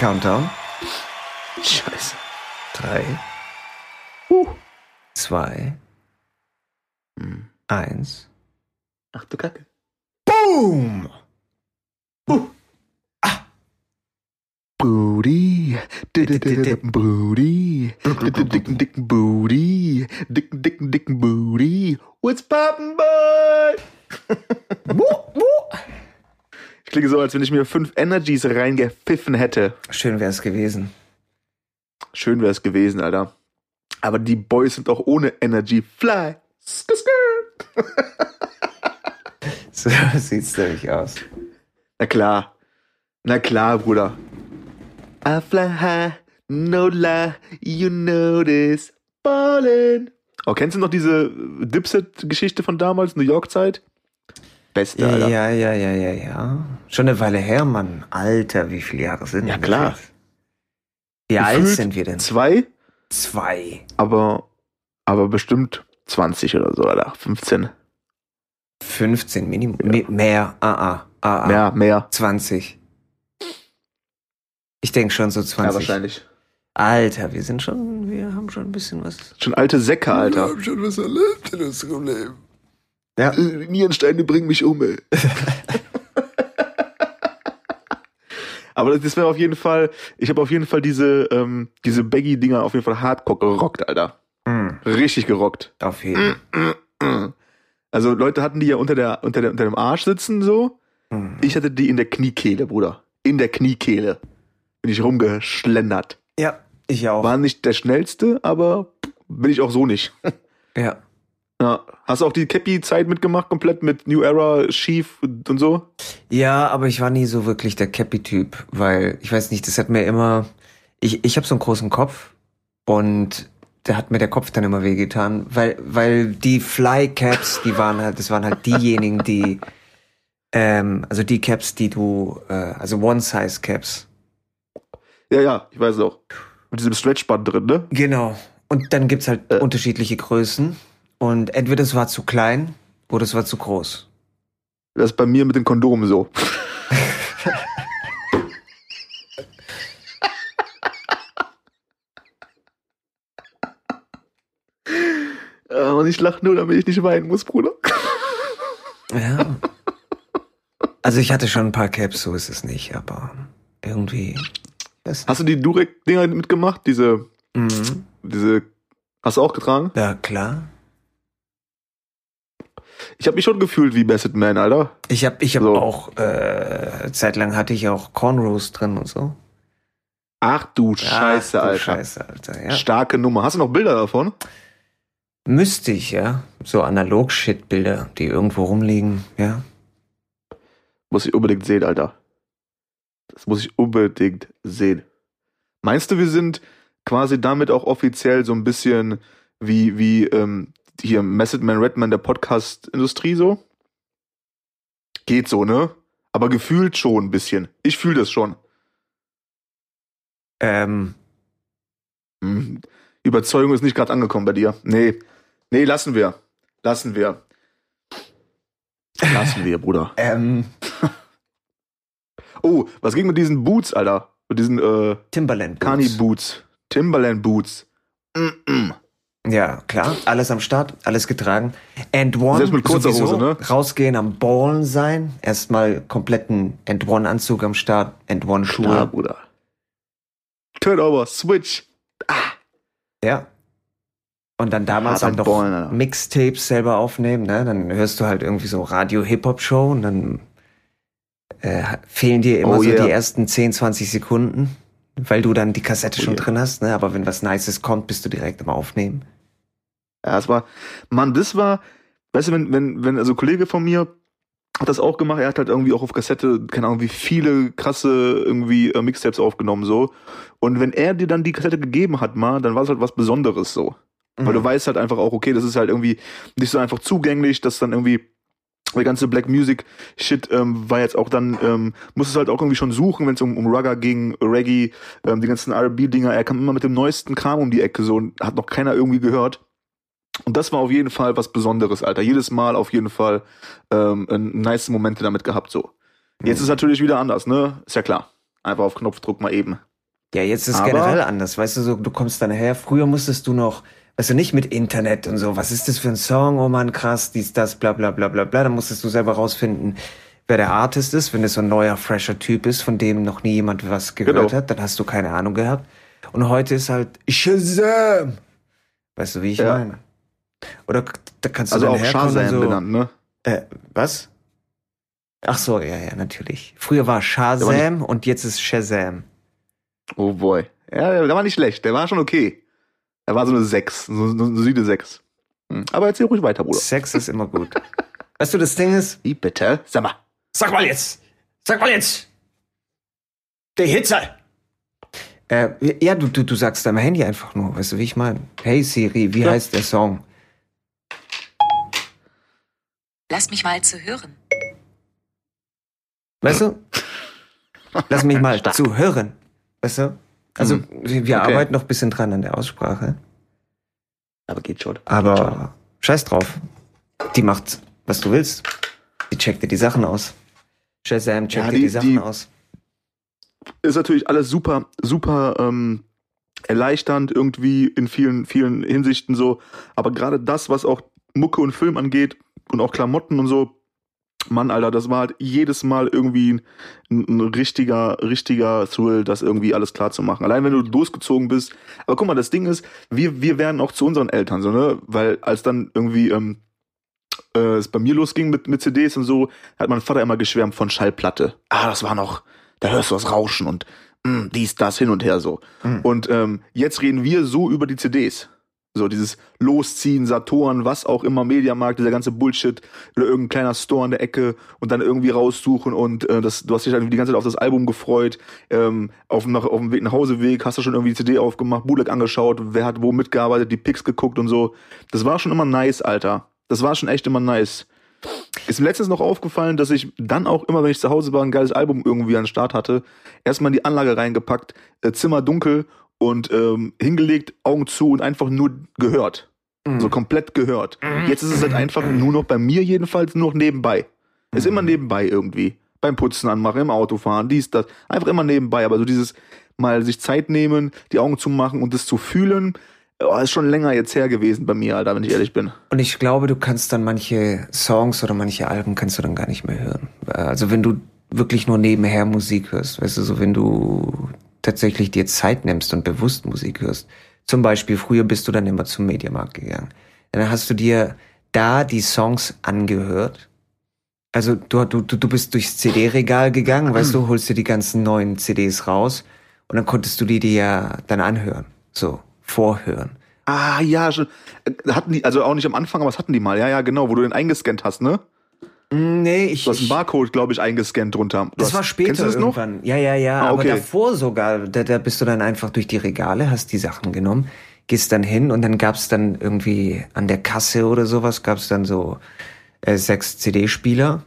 Countdown. Scheiße. Drei, Uh. zwei, Hm. eins. Ach du Kacke. Boom! Booty, dicken Booty, dicken, dicken Booty, dicken, dicken, dicken Booty. What's poppin', boy? Ich klinge so, als wenn ich mir fünf Energies reingepfiffen hätte. Schön wäre es gewesen. Schön wäre es gewesen, Alter. Aber die Boys sind auch ohne Energy. Fly. Skr, skr. So sieht's nämlich aus. Na klar. Na klar, Bruder. I fly high, no lie, you know this. Ballin'. Oh, kennst du noch diese Dipset-Geschichte von damals, New York-Zeit? Beste, Ja, Alter. ja, ja, ja, ja, ja. Schon eine Weile her, Mann. Alter, wie viele Jahre sind Ja, das klar. jetzt? Wie alt Gefühlt sind wir denn? Zwei, Zwei. aber, aber bestimmt 20 oder so, Alter. 15. 15 Minimum. Me- Mehr. Ah, ah. Ah, ah. Mehr, mehr. 20. Ich denke schon so 20. Ja, wahrscheinlich. Alter, wir sind schon, wir haben schon ein bisschen was. Schon alte Säcke, Alter. haben schon was erlebt in unserem Leben. Ja. Äh, Nierensteine bringen mich um, ey. Aber das wäre auf jeden Fall, ich habe auf jeden Fall diese, ähm, diese Baggy-Dinger auf jeden Fall hardcore gerockt, Alter. Mhm. Richtig gerockt. Auf jeden. Also Leute hatten die ja unter der, unter der, unter dem Arsch sitzen, so. Ich hatte die in der Kniekehle, Bruder. In der Kniekehle. Bin ich rumgeschlendert. Ja, ich auch. War nicht der schnellste, aber bin ich auch so nicht. Ja. Ja. Hast du auch die Cappy-Zeit mitgemacht, komplett mit New Era, schief und so? Ja, aber ich war nie so wirklich der Cappy-Typ, weil ich weiß nicht, das hat mir immer. Ich, ich habe so einen großen Kopf und da hat mir der Kopf dann immer wehgetan, weil, weil die Fly-Caps, die waren halt, das waren halt diejenigen, die, ähm, also die Caps, die du, äh, also One-Size-Caps. Ja, ja, ich weiß es auch. Mit diesem Stretchband drin, ne? Genau. Und dann gibt's halt Äh. unterschiedliche Größen und entweder es war zu klein oder es war zu groß. Das ist bei mir mit den Kondomen so. Äh, Und ich lache nur, damit ich nicht weinen muss, Bruder. Ja. Also ich hatte schon ein paar Caps, so ist es nicht, aber irgendwie. Das, Hast du die Durek-Dinger mitgemacht? Diese, mhm. diese, hast du auch getragen? Ja, klar. Ich habe mich schon gefühlt wie Bassett Man, Alter. Ich habe ich hab So. auch, äh, zeitlang hatte ich auch Cornrows drin und so. Ach du Scheiße, Ach, du Alter. Scheiße, Alter, ja. Starke Nummer. Hast du noch Bilder davon? Müsste ich, ja. So Analog-Shit-Bilder, die irgendwo rumliegen, ja. Muss ich unbedingt sehen, Alter. Das muss ich unbedingt sehen. Meinst du, wir sind quasi damit auch offiziell so ein bisschen wie, wie ähm, hier Method Man Redman der Podcast-Industrie so? Geht so, ne? Aber gefühlt schon ein bisschen. Ich fühle das schon. Ähm, Hm. Überzeugung ist nicht gerade angekommen bei dir. Nee. Nee, lassen wir. Lassen wir. Lassen wir, Bruder. ähm, Oh, was ging mit diesen Boots, Alter? Mit diesen äh, Timberland. Kani Boots. Boots. Timberland Boots. Mm-mm. Ja, klar. Alles am Start, alles getragen. And One. Selbst mit kurzer sowieso, Hose, ne? Rausgehen am Ballen sein. Erstmal kompletten And One Anzug am Start. And One Klar, Schuhe. Bruder. Turnover, Switch. Ja. Und dann damals Hart halt noch. Mixtapes selber aufnehmen, ne? Dann hörst du halt irgendwie so Radio-Hip-Hop-Show und dann äh, fehlen dir immer Oh so yeah. die ersten 10, 20 Sekunden, weil du dann die Kassette Oh schon yeah. drin hast, ne? Aber wenn was Nices kommt, bist du direkt am Aufnehmen. Ja, das war, Mann, das war, weißt du, wenn, wenn, wenn, also ein Kollege von mir hat das auch gemacht, er hat halt irgendwie auch auf Kassette, keine Ahnung, wie viele krasse irgendwie äh, Mixtapes aufgenommen, so. Und wenn er dir dann die Kassette gegeben hat, mal, dann war es halt was Besonderes, so. Weil du Mhm. weißt halt einfach auch, okay, das ist halt irgendwie nicht so einfach zugänglich, dass dann irgendwie der ganze Black Music Shit ähm, war jetzt auch dann, ähm, musstest halt auch irgendwie schon suchen, wenn es um, um Rugger ging, Reggae, ähm, die ganzen R&B-Dinger, er kam immer mit dem neuesten Kram um die Ecke, so, und hat noch keiner irgendwie gehört. Und das war auf jeden Fall was Besonderes, Alter. Jedes Mal auf jeden Fall ähm, ein nice Momente damit gehabt, so. Jetzt ist natürlich wieder anders, ne? Ist ja klar. Einfach auf Knopfdruck mal eben. Ja, jetzt ist es Aber- generell anders. Weißt du, so, du kommst dann her. Früher musstest du noch, weißt du, nicht mit Internet und so. Was ist das für ein Song? Oh man, krass, dies, das, bla, bla, bla, bla, bla. Dann musstest du selber rausfinden, wer der Artist ist. Wenn es so ein neuer, fresher Typ ist, von dem noch nie jemand was gehört Genau. hat, dann hast du keine Ahnung gehabt. Und heute ist halt Shazam! Weißt du, wie ich Ja. meine? Oder da kannst du Also auch Shazam so, genannt, ne? Äh, was? Ach so, ja, ja, natürlich. Früher war Shazam und jetzt ist Shazam. Oh boy. Ja, der war nicht schlecht, der war schon okay. Er war so eine 6, so so eine solide 6. Hm. Aber erzähl ruhig weiter, Bruder. Sex ist immer gut. weißt du, das Ding ist, Wie bitte? Sag mal. Sag mal jetzt! Sag mal jetzt! Der Hitze! Äh, ja, du, du, du sagst deinem Handy einfach nur, weißt du, wie ich meine? Hey Siri, wie Ja. heißt der Song? Lass mich mal zu hören. Weißt du? Lass mich mal zu hören. Weißt du? Also, Mhm. wir, Okay. arbeiten noch ein bisschen dran an der Aussprache. Aber geht schon. Aber scheiß drauf. Die macht, was du willst. Die checkt dir die Sachen aus. Shazam checkt Ja, dir die- die Sachen die- aus. Ist natürlich alles super, super ähm, erleichternd irgendwie in vielen, vielen Hinsichten so. Aber gerade das, was auch Mucke und Film angeht und auch Klamotten und so, Mann, Alter, das war halt jedes Mal irgendwie ein, ein richtiger, richtiger Thrill, das irgendwie alles klar zu machen. Allein wenn du losgezogen bist. Aber guck mal, das Ding ist, wir, wir werden auch zu unseren Eltern, so, ne? Weil als dann irgendwie ähm, äh, es bei mir losging mit, mit CDs und so, hat mein Vater immer geschwärmt von Schallplatte. Ah, das war noch, da hörst du das Rauschen und mh, dies, das, hin und her so. Mhm. Und ähm, jetzt reden wir so über die CDs. So dieses Losziehen, Saturn, was auch immer, Mediamarkt, dieser ganze Bullshit oder irgendein kleiner Store an der Ecke und dann irgendwie raussuchen und äh, das, du hast dich dann die ganze Zeit auf das Album gefreut, ähm, auf, dem nach, auf dem Weg nach Hauseweg hast du schon irgendwie die CD aufgemacht, Bootleg angeschaut, wer hat wo mitgearbeitet, die Pics geguckt und so. Das war schon immer nice, Alter. Das war schon echt immer nice. Ist mir letztens noch aufgefallen, dass ich dann auch immer, wenn ich zu Hause war, ein geiles Album irgendwie an den Start hatte, erstmal in die Anlage reingepackt, äh, Zimmer dunkel und ähm, hingelegt, Augen zu und einfach nur gehört. Mhm. So komplett gehört. Jetzt ist es halt einfach nur noch bei mir jedenfalls nur noch nebenbei. Ist immer nebenbei irgendwie. Beim Putzen anmachen, im Autofahren, dies, das. Einfach immer nebenbei. Aber so dieses mal sich Zeit nehmen, die Augen zu machen und das zu fühlen, oh, ist schon länger jetzt her gewesen bei mir, Alter, wenn ich ehrlich bin. Und ich glaube, du kannst dann manche Songs oder manche Alben kannst du dann gar nicht mehr hören. Also wenn du wirklich nur nebenher Musik hörst, weißt du, so wenn du tatsächlich dir Zeit nimmst und bewusst Musik hörst. Zum Beispiel, früher bist du dann immer zum Mediamarkt gegangen. Dann hast du dir da die Songs angehört. Also du, du, du bist durchs CD-Regal gegangen, weißt du, holst dir die ganzen neuen CDs raus und dann konntest du die dir ja dann anhören. So, vorhören. Ah, ja, schon. Äh, Hatten die, also auch nicht am Anfang, aber was hatten die mal? Ja, ja, genau, wo du den eingescannt hast, ne? Nee, ich, Du hast einen Barcode, glaube ich, eingescannt drunter. Du Das hast, war später das noch? irgendwann. Ja, ja, ja. Ah, Aber okay. davor sogar, da, da bist du dann einfach durch die Regale, hast die Sachen genommen, gehst dann hin und dann gab's dann irgendwie an der Kasse oder sowas, gab's dann so äh, sechs CD-Spieler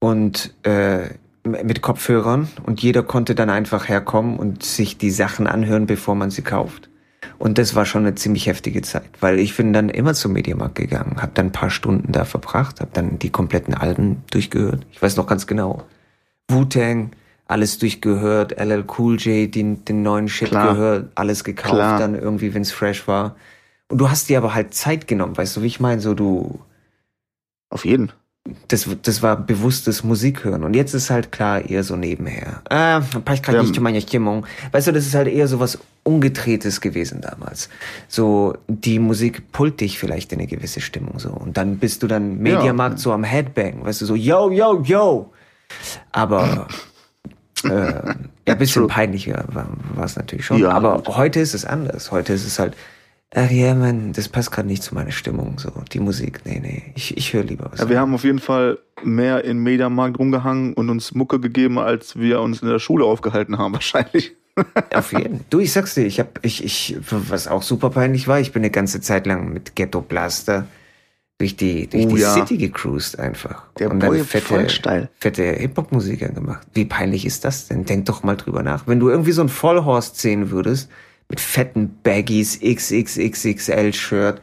und äh, mit Kopfhörern und jeder konnte dann einfach herkommen und sich die Sachen anhören, bevor man sie kauft. Und das war schon eine ziemlich heftige Zeit, weil ich bin dann immer zum Mediamarkt gegangen, habe dann ein paar Stunden da verbracht, habe dann die kompletten Alben durchgehört. Ich weiß noch ganz genau. Wu-Tang, alles durchgehört, LL Cool J, den, den neuen Shit Klar. gehört, alles gekauft Klar. dann irgendwie, wenn's fresh war. Und du hast dir aber halt Zeit genommen, weißt du, wie ich meine? So du, Auf jeden. das, das war bewusstes Musik hören. Und jetzt ist halt klar eher so nebenher. Ah, passt gerade nicht zu meiner Stimmung. Weißt du, das ist halt eher so was Ungedrehtes gewesen damals. So, die Musik pullt dich vielleicht in eine gewisse Stimmung so. Und dann bist du dann Mediamarkt so am Headbang, weißt du, so, yo, yo, yo. Aber äh, ja, ein bisschen peinlicher war war es natürlich schon. Ja, Aber gut. heute ist es anders. Heute ist es halt, ach ja, man, das passt gerade nicht zu meiner Stimmung, so, die Musik. Nee, nee, ich, ich höre lieber was. Ja, wir haben auf jeden Fall mehr in Mediamarkt rumgehangen und uns Mucke gegeben, als wir uns in der Schule aufgehalten haben, wahrscheinlich. Auf jeden. Du, ich sag's dir, ich hab, ich, ich, was auch super peinlich war, ich bin eine ganze Zeit lang mit Ghetto Blaster durch die, durch Oh die ja. City gecruised einfach. Der und dann Boy fette, voll steil. fette Hip-Hop-Musik angemacht. Wie peinlich ist das denn? Denk doch mal drüber nach. Wenn du irgendwie so ein Vollhorst sehen würdest, mit fetten Baggies, XXXXL-Shirt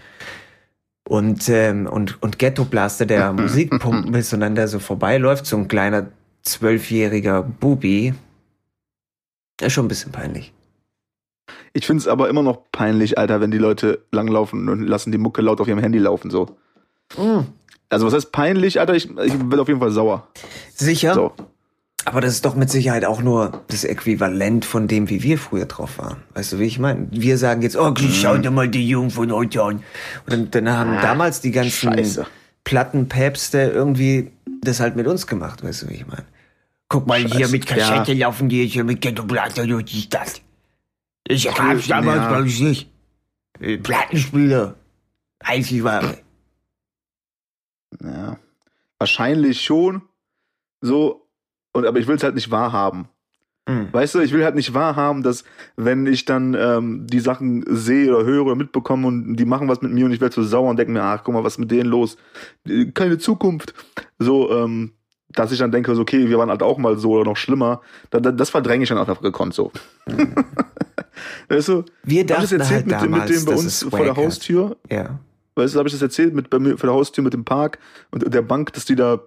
und, ähm, und, und Ghetto Blaster, der Musik pumpen ist und dann da so vorbeiläuft, so ein kleiner zwölfjähriger Bubi, ist schon ein bisschen peinlich. Ich finde es aber immer noch peinlich, Alter, wenn die Leute langlaufen und lassen die Mucke laut auf ihrem Handy laufen, so. Mm. Also, was heißt peinlich, Alter? Ich, ich werde auf jeden Fall sauer. Sicher. So. Aber das ist doch mit Sicherheit auch nur das Äquivalent von dem, wie wir früher drauf waren. Weißt du, wie ich meine? Wir sagen jetzt, oh, schau dir mal die Jungen von heute an. Und dann, dann haben damals die ganzen Scheiße. Plattenpäpste irgendwie das halt mit uns gemacht, weißt du, wie ich meine? Guck mal, hier mit Kassette Ja. laufen die hier mit Ghetto-Platte, du siehst das. Ich hab's damals, Ja. glaube ich, nicht. Äh, Plattenspieler. Einzig wahre. Ja. Wahrscheinlich schon. So. Und, aber ich will es halt nicht wahrhaben. Mhm. Weißt du, ich will halt nicht wahrhaben, dass wenn ich dann ähm, die Sachen sehe oder höre oder mitbekomme und die machen was mit mir und ich werde so sauer und denke mir, ach, guck mal, was ist mit denen los? Äh, Keine Zukunft. So, ähm, dass ich dann denke, so, okay, wir waren halt auch mal so oder noch schlimmer. Da, da, das verdränge ich dann einfach gekonnt so. weißt du? Wir Hab ich das dachten erzählt halt mit, dem- damals, mit dem bei uns vor der hat. Haustür? Ja. Weißt du, habe ich das erzählt mit bei mir vor der Haustür mit dem Park und der Bank, dass die da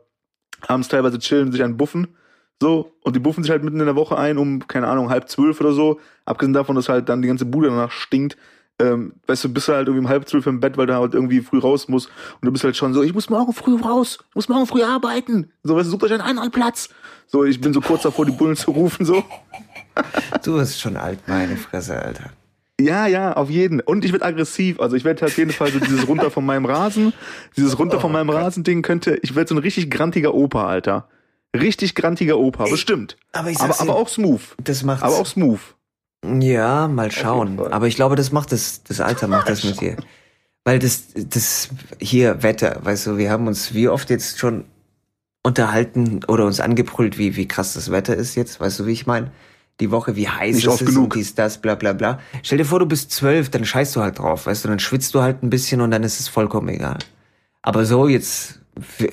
abends teilweise chillen, sich einen buffen. So, und die buffen sich halt mitten in der Woche ein, um, keine Ahnung, halb zwölf oder so. Abgesehen davon, dass halt dann die ganze Bude danach stinkt. Ähm, weißt du, bist du halt irgendwie um halb zwölf im Bett, weil du halt irgendwie früh raus musst. Und du bist halt schon so, ich muss morgen früh raus, ich muss morgen früh arbeiten. So, weißt du, sucht euch einen anderen Platz. So, ich bin so kurz davor, die Bullen zu rufen, so. Du bist schon alt, meine Fresse, Alter. Ja, ja, auf jeden. Und ich werde aggressiv. Also ich werde auf jeden Fall so dieses runter von meinem Rasen, dieses runter von meinem Rasen-Ding könnte, ich werde so ein richtig grantiger Opa, Alter. Richtig grantiger Opa, bestimmt. Aber ich Aber, sag's aber dir, auch smooth. das macht's. Aber auch smooth. Ja, mal schauen. Aber ich glaube, das macht das, das Alter macht das mit dir. Weil das, das hier Wetter, weißt du, wir haben uns wie oft jetzt schon unterhalten oder uns angebrüllt, wie, wie krass das Wetter ist jetzt, weißt du, wie ich meine? Die Woche, wie heiß Nicht es oft ist genug. und dies, das, bla, bla, bla. Stell dir vor, du bist zwölf, dann scheißt du halt drauf, weißt du, dann schwitzt du halt ein bisschen und dann ist es vollkommen egal. Aber so jetzt, wir,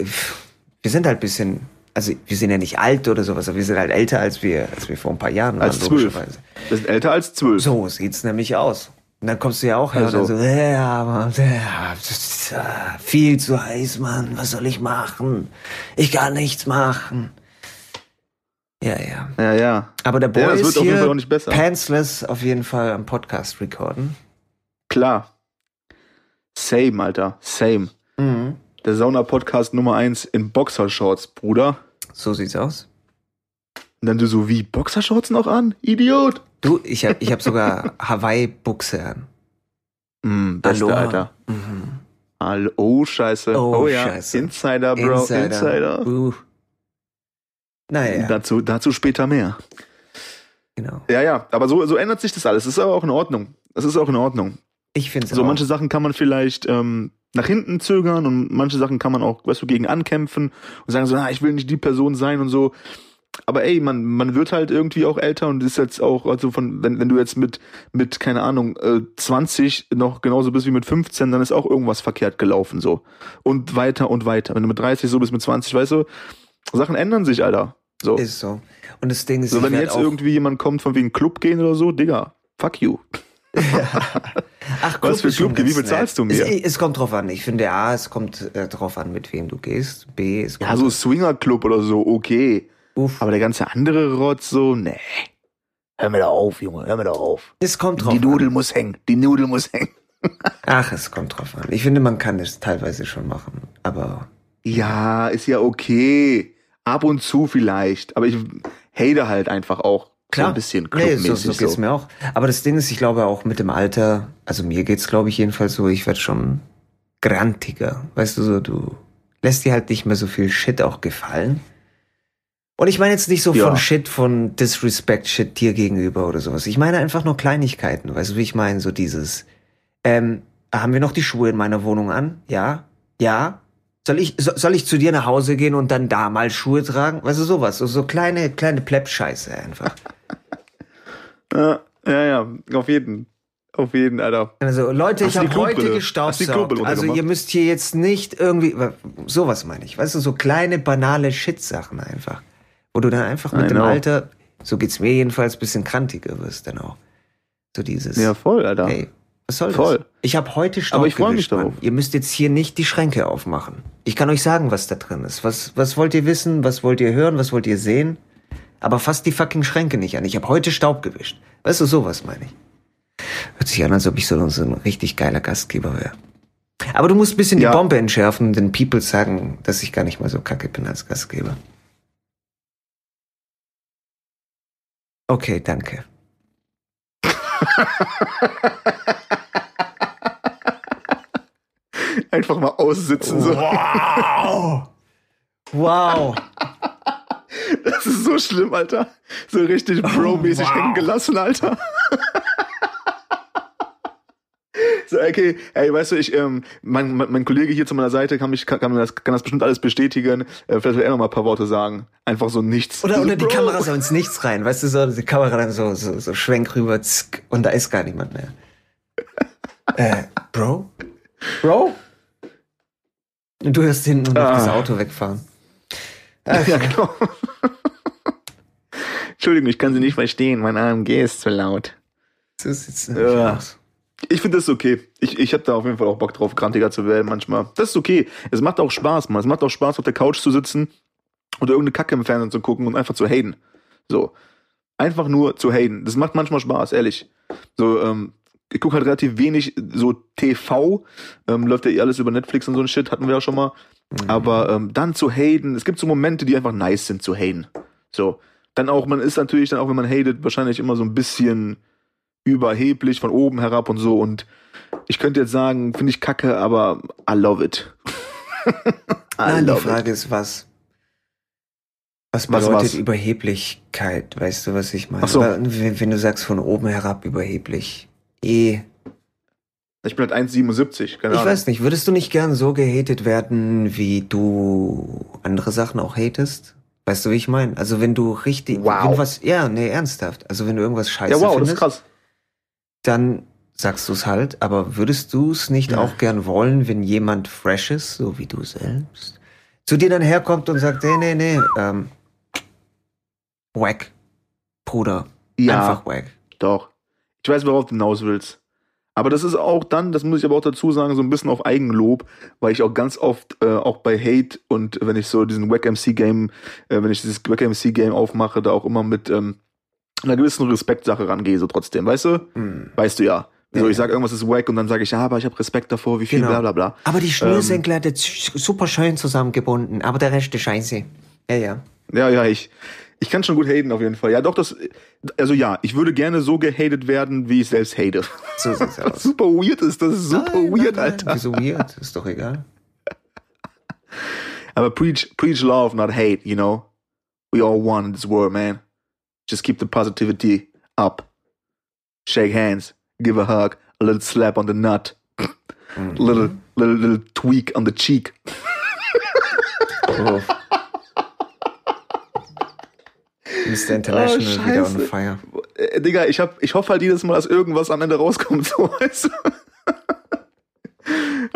wir sind halt ein bisschen, also wir sind ja nicht alt oder sowas, aber wir sind halt älter, als wir, als wir vor ein paar Jahren waren, Als zwölf. logischerweise. Wir sind älter als zwölf. So sieht's nämlich aus. Und dann kommst du ja auch her und dann Also. so, ja, Mann, ja, das ist, viel zu heiß, Mann, was soll ich machen? Ich kann nichts machen. Ja, ja. Ja, ja. Aber der Boy Ja, es wird ist auf jeden hier Fall auch nicht besser. pantsless auf jeden Fall am Podcast recorden. Klar. Same, Alter. Same. Mhm. Der Sauna-Podcast Nummer eins in Boxershorts, Bruder. So sieht's aus. Und dann du so, wie, Boxershorts noch an? Idiot! Du, ich hab, ich hab sogar Hawaii-Buchse an. Mm, beste, Aloha. Alter. Mhm. Hallo, oh, scheiße. Oh, ja. scheiße. Insider, Bro. Insider. Uh. Naja, Dazu, dazu später mehr. genau. Ja, ja, aber so, so ändert sich das alles. Das ist aber auch in Ordnung. Das ist auch in Ordnung. Ich find's So auch. manche Sachen kann man vielleicht ähm, nach hinten zögern und manche Sachen kann man auch, weißt du, gegen ankämpfen und sagen so, na, ich will nicht die Person sein und so. Aber ey, man, man wird halt irgendwie auch älter und ist jetzt auch, also von, wenn, wenn du jetzt mit, mit, keine Ahnung, äh, 20 noch genauso bist wie mit 15, dann ist auch irgendwas verkehrt gelaufen, so. Und weiter und weiter. Wenn du mit 30 so bist mit 20, weißt du, Sachen ändern sich, Alter. So. Ist so. Und das Ding ist, so, wenn jetzt irgendwie jemand kommt von wegen Club gehen oder so, Digga, fuck you. Ach, Was für Club, wie ganz viel nett. zahlst du mir? Es, es kommt drauf an. Ich finde, A, es kommt äh, drauf an, mit wem du gehst. B, es kommt Ja, so Swinger-Club oder so, okay. Uff. Aber der ganze andere Rotz so, nee. Hör mir doch auf, Junge, hör mir doch auf. es kommt drauf Die an. Nudel muss hängen, die Nudel muss hängen. Ach, es kommt drauf an. Ich finde, man kann es teilweise schon machen. Aber Ja, ist ja okay. Ab und zu vielleicht. Aber ich hate halt einfach auch so ein bisschen nee, clubmäßig. so, so geht's mir auch. Aber das Ding ist, ich glaube auch mit dem Alter, also mir geht's, glaube ich, jedenfalls so, ich werde schon grantiger. Weißt du, so, du lässt dir halt nicht mehr so viel Shit auch gefallen. Und ich meine jetzt nicht so Ja. von Shit, von Disrespect-Shit dir gegenüber oder sowas. Ich meine einfach nur Kleinigkeiten. Weißt du, wie ich meine? So dieses, ähm, haben wir noch die Schuhe in meiner Wohnung an? Ja? Ja? Soll ich, so, soll ich zu dir nach Hause gehen und dann da mal Schuhe tragen? Weißt du, sowas. So, so kleine, kleine Pleb-Scheiße einfach. Ja, ja, ja, auf jeden. Auf jeden, Alter. Also Leute, Hast ich habe heute. Klobrille Also ihr müsst hier jetzt nicht irgendwie, sowas meine ich. Weißt du, so kleine, banale Shit-Sachen einfach. Wo du dann einfach mit I dem know. Alter, so geht's mir jedenfalls, bisschen krantiger wirst dann auch. So dieses, Ja, voll, Alter. hey, was soll Voll. das? Ich habe heute Staub Aber ich freu mich Mann. darauf. Ihr müsst jetzt hier nicht die Schränke aufmachen. Ich kann euch sagen, was da drin ist. Was, was wollt ihr wissen? Was wollt ihr hören? Was wollt ihr sehen? Aber fasst die fucking Schränke nicht an. Ich habe heute Staub gewischt. Weißt du, sowas meine ich. Hört sich an, als ob ich so, so ein richtig geiler Gastgeber wäre. Aber du musst ein bisschen Ja. die Bombe entschärfen, denn People sagen, dass ich gar nicht mal so kacke bin als Gastgeber. Okay, danke. Einfach mal aussitzen. So. Wow! So schlimm, Alter. So richtig Bro-mäßig wow. hängen gelassen, Alter. So, okay, ey, weißt du, ich, ähm, mein, mein, mein Kollege hier zu meiner Seite kann, mich, kann, kann, das, kann das bestimmt alles bestätigen. Äh, vielleicht will er noch mal ein paar Worte sagen. Einfach so nichts. Oder, so, oder die Bro. Kamera so ins Nichts rein, weißt du, so die Kamera dann so, so, so schwenk rüber zck, und da ist gar niemand mehr. äh, Bro? Bro? Und du hörst hinten noch Ah. das Auto wegfahren. Ach, Ja, genau. Entschuldigung, ich kann Sie nicht verstehen. Mein AMG ist zu laut. so sieht's nämlich Ja. aus. Ich finde das okay. Ich, ich habe da auf jeden Fall auch Bock drauf, grantiger zu werden manchmal. Das ist okay. Es macht auch Spaß, man. Es macht auch Spaß, auf der Couch zu sitzen oder irgendeine Kacke im Fernsehen zu gucken und einfach zu haten. So. Einfach nur zu haten. Das macht manchmal Spaß, ehrlich. So, ähm, ich gucke halt relativ wenig so TV. Ähm, läuft ja eh alles über Netflix und so ein Shit, hatten wir ja schon mal. Aber ähm, dann zu haten, es gibt so Momente, die einfach nice sind zu haten. So. Dann auch, man ist natürlich dann auch, wenn man hatet, wahrscheinlich immer so ein bisschen überheblich von oben herab und so. Und ich könnte jetzt sagen, finde ich kacke, aber I love it. I Nein, die love Frage ist, was? Was Was, bedeutet was? Überheblichkeit? Weißt du, was ich meine? Ach so. Wenn, wenn du sagst von oben herab überheblich. Eh. it. Ich bin halt 1,77, keine Ich Ahnung. weiß nicht, würdest du nicht gern so gehatet werden, wie du andere Sachen auch hatest? Weißt du, wie ich meine? Also wenn du richtig, Wow. wenn du was, ja, nee, ernsthaft. Also wenn du irgendwas scheiße ja, wow, das findest, ist krass. dann sagst du es halt. Aber würdest du es nicht Ja. auch gern wollen, wenn jemand fresh ist, so wie du selbst, zu dir dann herkommt und sagt, nee, nee, nee, ähm, wack, Bruder, Ja, einfach wack. doch. Ich weiß, worauf du hinaus willst. Aber das ist auch dann, das muss ich aber auch dazu sagen, so ein bisschen auf Eigenlob, weil ich auch ganz oft, äh, auch bei Hate und wenn ich so diesen Wack MC Game, äh, wenn ich dieses Wack MC Game aufmache, da auch immer mit ähm, einer gewissen Respektsache rangehe, so trotzdem, weißt du? Hm. Weißt du ja. So, ich sag irgendwas ist wack und dann sage ich, ja, aber ich habe Respekt davor, wie viel, Genau. bla bla bla. Aber die Schnürsenkel hat jetzt super schön zusammengebunden, aber der Rest ist scheiße. Ja, ja. Ja, ja, ich, ich kann schon gut haten auf jeden Fall. Ja, doch, das, also ja, ich würde gerne so gehatet werden, wie ich selbst hate. So sieht's Was aus. super weird ist, das ist super Nein, weird, nein, nein. Alter. Wieso weird? Ist doch egal. Aber preach, preach love, not hate, you know? We all one in this world, man. Just keep the positivity up. Shake hands, give a hug, a little slap on the nut, Mhm. little, little, little tweak on the cheek. Oh. Mr. International Oh, wieder on fire. Äh, Digga, ich, hab, ich hoffe halt jedes Mal, dass irgendwas am Ende rauskommt, so weißt du.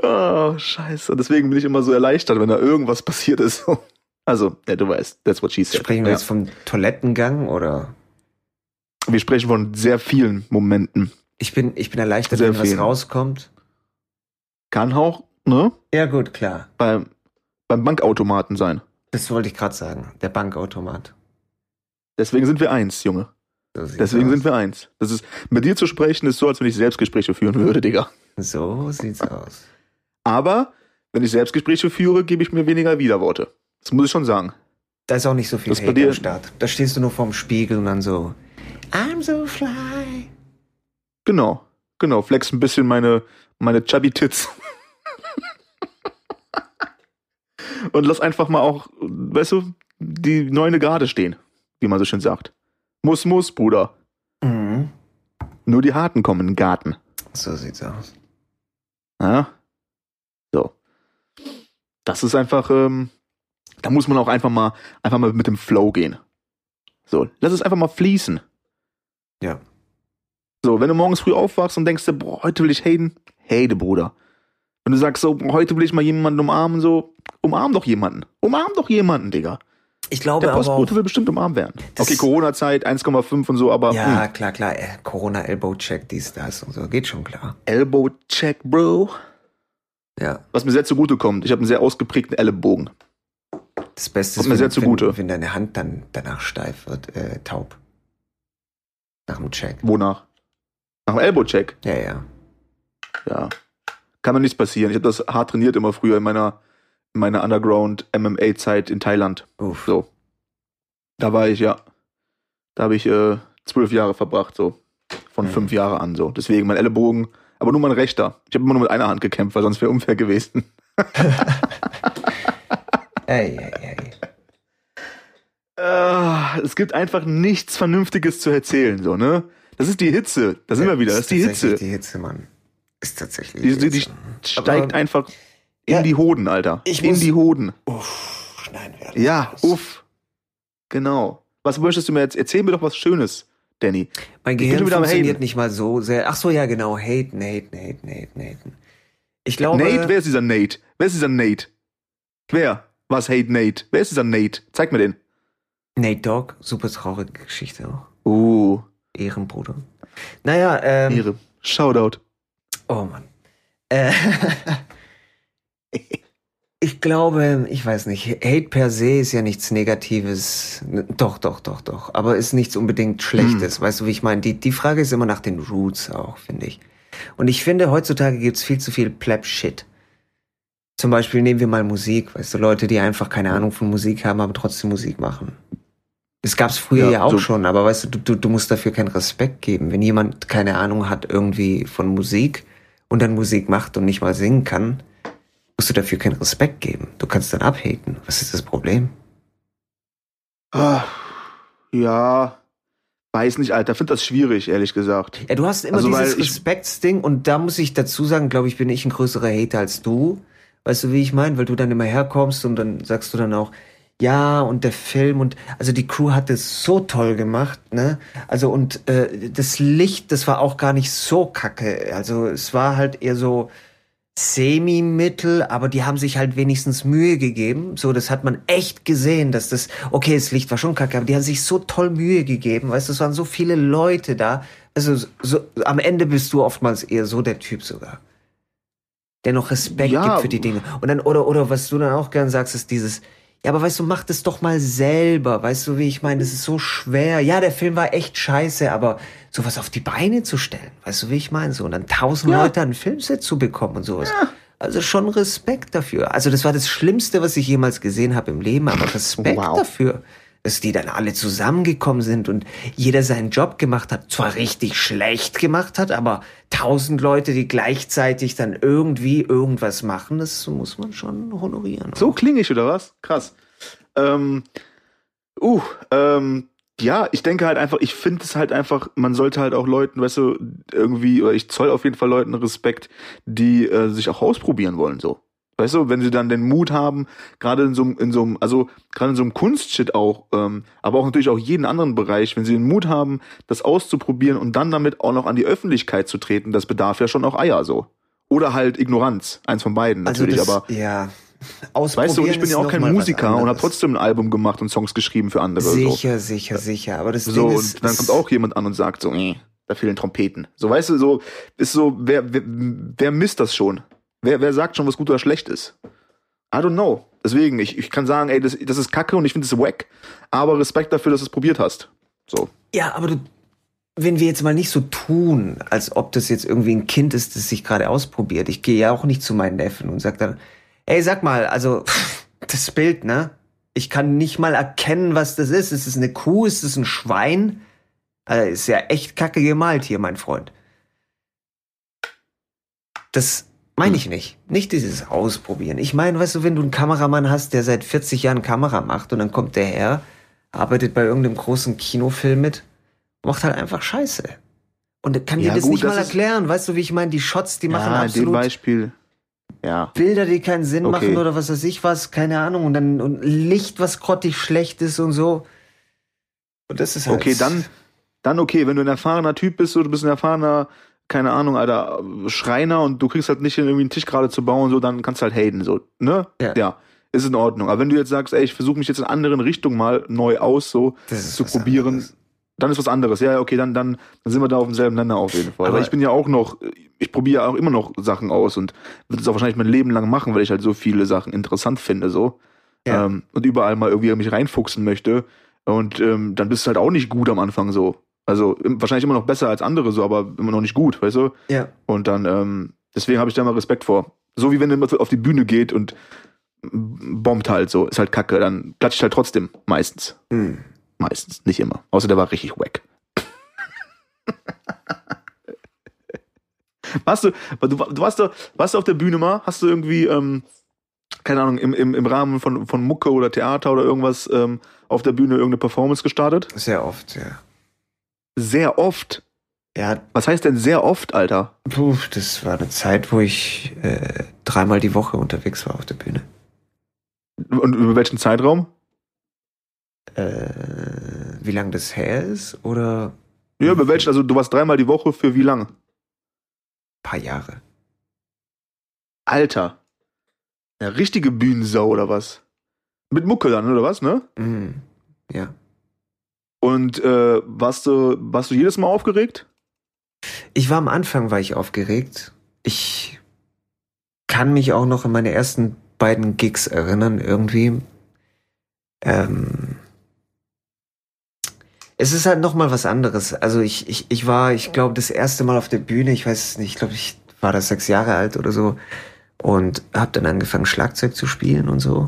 Oh, scheiße. Deswegen bin ich immer so erleichtert, wenn da irgendwas passiert ist. Also, ja, du weißt, that's what she said. Sprechen wir ja. jetzt vom Toilettengang oder? Wir sprechen von sehr vielen Momenten. Ich bin, ich bin erleichtert, Sehr wenn was viel. rauskommt. Kann auch, ne? Ja, gut, klar. Beim, beim Bankautomaten sein. Das wollte ich gerade sagen. Der Bankautomat. Deswegen sind wir eins, Junge. Deswegen sind wir eins. Das ist, mit dir zu sprechen ist so, als wenn ich Selbstgespräche führen würde, Digga. So sieht's aus. Aber, wenn ich Selbstgespräche führe, gebe ich mir weniger Widerworte. Das muss ich schon sagen. Da ist auch nicht so viel Das Hate dir- am Start. Da stehst du nur vorm Spiegel und dann so, I'm so fly. Genau. Genau. Flex ein bisschen meine, meine chubby Tits. Und lass einfach mal auch, weißt du, die Neune gerade stehen, wie man so schön sagt. Muss, muss, Bruder. Mhm. Nur die Harten kommen in den Garten. So sieht's aus. Ja? So. Das ist einfach, ähm, da muss man auch einfach mal, einfach mal mit dem Flow gehen. So, lass es einfach mal fließen. Ja. So, wenn du morgens früh aufwachst und denkst dir, boah, heute will ich haten, hate, Bruder. Wenn du sagst so, heute will ich mal jemanden umarmen, so, umarm doch jemanden. Umarm doch jemanden, Digga. Ich glaube Der Postbote will bestimmt umarmt werden. Okay, Corona-Zeit, 1,5 und so, aber Ja, hm, klar, klar. Äh, Corona Elbow Check, dies, das und so. Geht schon klar. Elbow-Check, Bro. Ja. Was mir sehr zugute kommt, ich habe einen sehr ausgeprägten Ellenbogen. Das Beste Kommt ist, mir wenn, sehr zugute. wenn, wenn deine Hand dann danach steif wird, äh, taub. Nach dem Check. Wonach? Nach dem Elbow-Check. Ja, ja. Ja. Kann mir nichts passieren. Ich habe das hart trainiert immer früher in meiner, in meiner Underground-MMA-Zeit in Thailand. Uff. So. Da war ich, ja. Da habe ich äh, zwölf Jahre verbracht, so. Von Mhm. fünf Jahren an, so. Deswegen mein Ellenbogen, aber nur mein rechter. Ich habe immer nur mit einer Hand gekämpft, weil sonst wäre unfair gewesen. Ey, ey, ey. Äh, es gibt einfach nichts Vernünftiges zu erzählen, so, ne? Das ist die Hitze. Da sind wir wieder. Das ist die tatsächlich Hitze. Die Hitze, Mann. Ist tatsächlich Die, die, die Hitze. steigt Aber- einfach in Ja, die Hoden, Alter. ich in muss- die Hoden. Uff, schneiden wir das Ja, raus. uff. Genau. Was möchtest du mir jetzt? Erzähl mir doch was Schönes, Danny. Mein Gehirn funktioniert nicht mal so sehr. Ach so, ja, genau. Haten, haten, haten, haten, haten. Ich glaube. Nate, wer ist dieser Nate? Wer ist dieser Nate? Wer? Was hate Nate? Wer ist dieser Nate? Zeig mir den. Nate Dogg, super traurige Geschichte auch. Uh, Ehrenbruder. Naja, ähm. Ehre. Shoutout. Oh Mann. Äh, ich glaube, ich weiß nicht, Hate per se ist ja nichts Negatives. Doch, doch, doch, doch. Aber ist nichts unbedingt Schlechtes. Weißt du, wie ich meine? Die, die Frage ist immer nach den Roots auch, finde ich. Und ich finde, heutzutage gibt's viel zu viel Pleb-Shit. Zum Beispiel nehmen wir mal Musik, weißt du, Leute, die einfach keine Ahnung von Musik haben, aber trotzdem Musik machen. Das gab's früher Ja, ja, auch so- schon, aber weißt du, du, du, du musst dafür keinen Respekt geben. Wenn jemand keine Ahnung hat irgendwie von Musik und dann Musik macht und nicht mal singen kann, musst du dafür keinen Respekt geben. Du kannst dann abhaten. Was ist das Problem? Ah, ja. Weiß nicht, Alter. Find das schwierig, ehrlich gesagt. Ja, du hast immer Also, dieses Respektsding und da muss ich dazu sagen, glaube ich, bin ich ein größerer Hater als du. Weißt du, wie ich meine? Weil du dann immer herkommst und dann sagst du dann auch, ja, und der Film und also die Crew hat es so toll gemacht, ne? Also und äh, das Licht, das war auch gar nicht so kacke. Also es war halt eher so semi-mittel, aber die haben sich halt wenigstens Mühe gegeben. So, das hat man echt gesehen, dass das, okay, das Licht war schon kacke, aber die haben sich so toll Mühe gegeben. Weißt du, es waren so viele Leute da. Also, so, am Ende bist du oftmals eher so der Typ sogar. Der noch Respekt Ja. gibt für die Dinge. Und dann, oder, oder was du dann auch gern sagst, ist dieses, ja, aber weißt du, mach das doch mal selber. Weißt du, wie ich meine? Das ist so schwer. Ja, der Film war echt scheiße, aber sowas auf die Beine zu stellen. Weißt du, wie ich meine? So, und dann tausend Ja. Leute an ein Filmset zu bekommen und sowas. Also schon Respekt dafür. Also das war das Schlimmste, was ich jemals gesehen habe im Leben, aber Respekt Wow. dafür, dass die dann alle zusammengekommen sind und jeder seinen Job gemacht hat. Zwar richtig schlecht gemacht hat, aber tausend Leute, die gleichzeitig dann irgendwie irgendwas machen, das muss man schon honorieren. So klinge ich, oder was? Krass. Ähm, uh, ähm, ja, ich denke halt einfach, ich finde es halt einfach, man sollte halt auch Leuten, weißt du, irgendwie, oder ich zoll auf jeden Fall Leuten Respekt, die äh, sich auch ausprobieren wollen, so. Weißt du, wenn sie dann den Mut haben, gerade in so einem, in so einem, also gerade in so einem Kunstshit auch, ähm, aber auch natürlich auch jeden anderen Bereich, wenn sie den Mut haben, das auszuprobieren und dann damit auch noch an die Öffentlichkeit zu treten, das bedarf ja schon auch Eier so. Oder halt Ignoranz, eins von beiden natürlich, also das, aber ja. Weißt du, und ich Ausprobieren bin ja auch kein Musiker und habe trotzdem ein Album gemacht und Songs geschrieben für andere. Sicher, sicher, sicher. Aber das So, so Ding und ist, dann ist- kommt auch jemand an und sagt so, nee, da fehlen Trompeten. So, weißt du, so ist so, wer, wer, wer misst das schon? Wer, wer sagt schon, was gut oder schlecht ist? I don't know. Deswegen, ich, ich kann sagen, ey, das, das ist kacke und ich finde es wack, aber Respekt dafür, dass du es probiert hast. So. Ja, aber du, wenn wir jetzt mal nicht so tun, als ob das jetzt irgendwie ein Kind ist, das sich gerade ausprobiert. Ich gehe ja auch nicht zu meinen Neffen und sag dann, ey, sag mal, also das Bild, ne? Ich kann nicht mal erkennen, was das ist. Ist es eine Kuh? Ist es ein Schwein? Also, ist ja echt kacke gemalt hier, mein Freund. Das meine ich nicht. Nicht dieses Ausprobieren. Ich meine, weißt du, wenn du einen Kameramann hast, der seit 40 Jahren Kamera macht und dann kommt der her, arbeitet bei irgendeinem großen Kinofilm mit, macht halt einfach Scheiße. Und kann Ja, dir das gut, nicht das mal erklären. Weißt du, wie ich meine? Die Shots, die machen ja, in dem absolut Beispiel. Ja. Bilder, die keinen Sinn Okay. machen oder was weiß ich was, keine Ahnung. Und dann und Licht, was grottig schlecht ist und so. Und das ist halt. Okay, dann, dann okay, wenn du ein erfahrener Typ bist, so, du bist ein erfahrener, keine Ahnung, Alter, Schreiner und du kriegst halt nicht hin, irgendwie einen Tisch gerade zu bauen, so, dann kannst du halt haten, so, ne? Ja. ist in Ordnung. Aber wenn du jetzt sagst, ey, ich versuche mich jetzt in anderen Richtungen mal neu aus, so, zu probieren, anderes. dann ist was anderes. Ja, ja, okay, dann, dann, dann sind wir da auf demselben Nenner auf jeden Fall. Aber- Aber ich bin ja auch noch, ich probiere auch immer noch Sachen aus und würde es auch wahrscheinlich mein Leben lang machen, weil ich halt so viele Sachen interessant finde, so. Ja. Ähm, und überall mal irgendwie mich reinfuchsen möchte. Und ähm, dann bist du halt auch nicht gut am Anfang so. Also wahrscheinlich immer noch besser als andere so, aber immer noch nicht gut, weißt du? Ja. Und dann, ähm, deswegen habe ich da mal Respekt vor. So wie wenn jemand auf die Bühne geht und bombt halt so, ist halt kacke, dann klatscht halt trotzdem, meistens. Hm. Meistens, nicht immer. Außer der war richtig wack. warst du, du, du warst, doch, warst du auf der Bühne mal? Hast du irgendwie, ähm, keine Ahnung, im, im, im Rahmen von, von Mucke oder Theater oder irgendwas ähm, auf der Bühne irgendeine Performance gestartet? Sehr oft, ja. Sehr oft. Ja, Was heißt denn sehr oft, Alter? puh, das war eine Zeit, wo ich äh, dreimal die Woche unterwegs war auf der Bühne. Und über welchen Zeitraum? Äh, wie lange das her ist? Oder Ja, über welchen? Also du warst dreimal die Woche für wie lange? paar Jahre. Alter. Eine richtige Bühnensau oder was? Mit Mucke dann, oder was, ne? Mhm. Ja. Und äh, warst du, warst du jedes Mal aufgeregt? Ich war am Anfang, war ich aufgeregt. Ich kann mich auch noch an meine ersten beiden Gigs erinnern, irgendwie. Ähm, es ist halt noch mal was anderes. Also ich, ich, ich war, ich glaube, das erste Mal auf der Bühne, ich weiß es nicht, ich glaube, ich war da sechs Jahre alt oder so und habe dann angefangen, Schlagzeug zu spielen und so.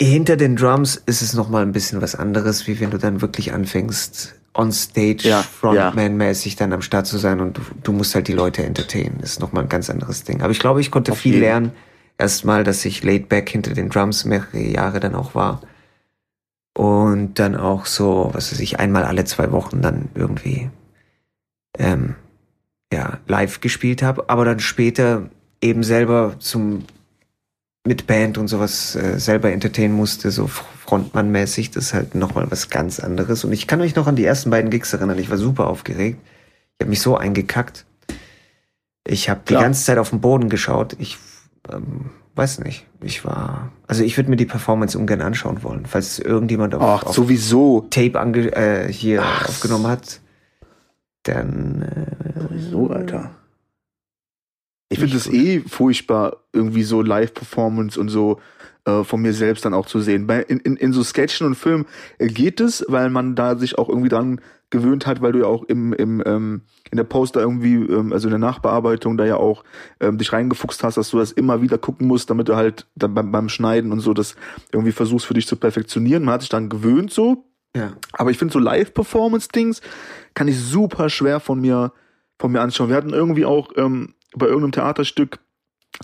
Hinter den Drums ist es noch mal ein bisschen was anderes, wie wenn du dann wirklich anfängst, on stage, Ja, Frontman-mäßig dann am Start zu sein und du, du musst halt die Leute entertainen. Das ist noch mal ein ganz anderes Ding. Aber ich glaube, ich konnte Auf viel jeden. lernen. Erstmal, dass ich laid back hinter den Drums mehrere Jahre dann auch war. Und dann auch so, was weiß ich, einmal alle zwei Wochen dann irgendwie ähm, ja, live gespielt habe, aber dann später eben selber zum mit Band und sowas äh, selber entertainen musste, so Frontmann-mäßig, das ist halt nochmal was ganz anderes. Und ich kann mich noch an die ersten beiden Gigs erinnern, ich war super aufgeregt. Ich habe mich so eingekackt. Ich habe die ganze Zeit auf den Boden geschaut. Ich ähm, weiß nicht. Ich war, also ich würde mir die Performance ungern anschauen wollen, falls irgendjemand auf, Ach, auf sowieso. Tape ange äh, hier Ach, aufgenommen hat, dann äh, So, Alter. Ich finde es eh furchtbar, irgendwie so Live-Performance und so äh, von mir selbst dann auch zu sehen. Bei, in, in, in so Sketchen und Filmen äh, geht es, weil man da sich auch irgendwie dran gewöhnt hat, weil du ja auch im, im, ähm, in der Poster irgendwie, ähm, also in der Nachbearbeitung da ja auch ähm, dich reingefuchst hast, dass du das immer wieder gucken musst, damit du halt dann beim, beim Schneiden und so das irgendwie versuchst für dich zu perfektionieren. Man hat sich dann gewöhnt so, ja. aber ich finde so Live-Performance-Dings kann ich super schwer von mir, von mir anschauen. Wir hatten irgendwie auch ähm, bei irgendeinem Theaterstück,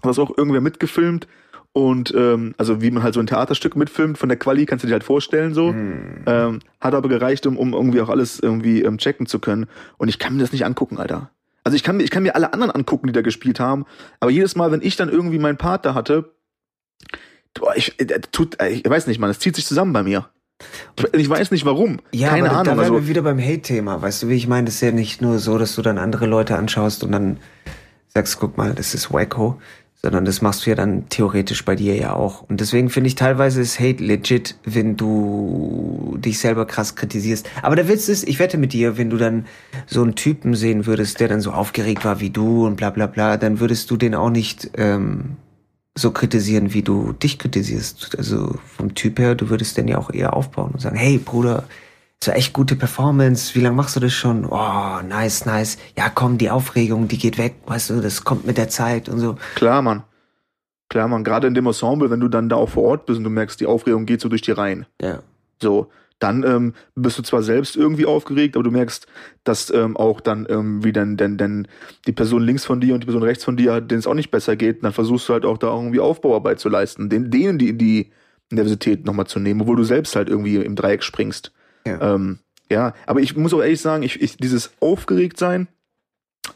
was auch irgendwer mitgefilmt und ähm, also wie man halt so ein Theaterstück mitfilmt, von der Quali kannst du dir halt vorstellen so. Hm. Ähm, hat aber gereicht, um, um irgendwie auch alles irgendwie ähm, checken zu können. Und ich kann mir das nicht angucken, Alter. Also ich kann, mir- ich kann mir alle anderen angucken, die da gespielt haben, aber jedes Mal, wenn ich dann irgendwie meinen Part da hatte, boah, ich, äh, tut, äh, ich weiß nicht, man, es zieht sich zusammen bei mir. Ich, ich weiß nicht warum. Ja, Keine aber Ahnung. da wären also, wir wieder beim Hate-Thema. Weißt du, wie ich meine? Das ist ja nicht nur so, dass du dann andere Leute anschaust und dann sagst, guck mal, das ist wacko, sondern das machst du ja dann theoretisch bei dir ja auch. Und deswegen finde ich teilweise ist Hate legit, wenn du dich selber krass kritisierst. Aber der Witz ist, ich wette mit dir, wenn du dann so einen Typen sehen würdest, der dann so aufgeregt war wie du und bla bla bla, dann würdest du den auch nicht ähm, so kritisieren, wie du dich kritisierst. Also vom Typ her, du würdest den ja auch eher aufbauen und sagen, hey Bruder, so echt gute Performance, wie lange machst du das schon? Oh, nice, nice. Ja, komm, die Aufregung, die geht weg, weißt du, das kommt mit der Zeit und so. Klar, Mann. Klar, Mann. Gerade in dem Ensemble, wenn du dann da auch vor Ort bist und du merkst, die Aufregung geht so durch die Reihen. Ja. So, dann ähm, bist du zwar selbst irgendwie aufgeregt, aber du merkst, dass ähm, auch dann ähm, wie dann, denn, denn die Person links von dir und die Person rechts von dir, denen es auch nicht besser geht, dann versuchst du halt auch da irgendwie Aufbauarbeit zu leisten, den, denen die, die Nervosität nochmal zu nehmen, obwohl du selbst halt irgendwie im Dreieck springst. Ja. Ähm, ja, aber ich muss auch ehrlich sagen, ich, ich, dieses Aufgeregtsein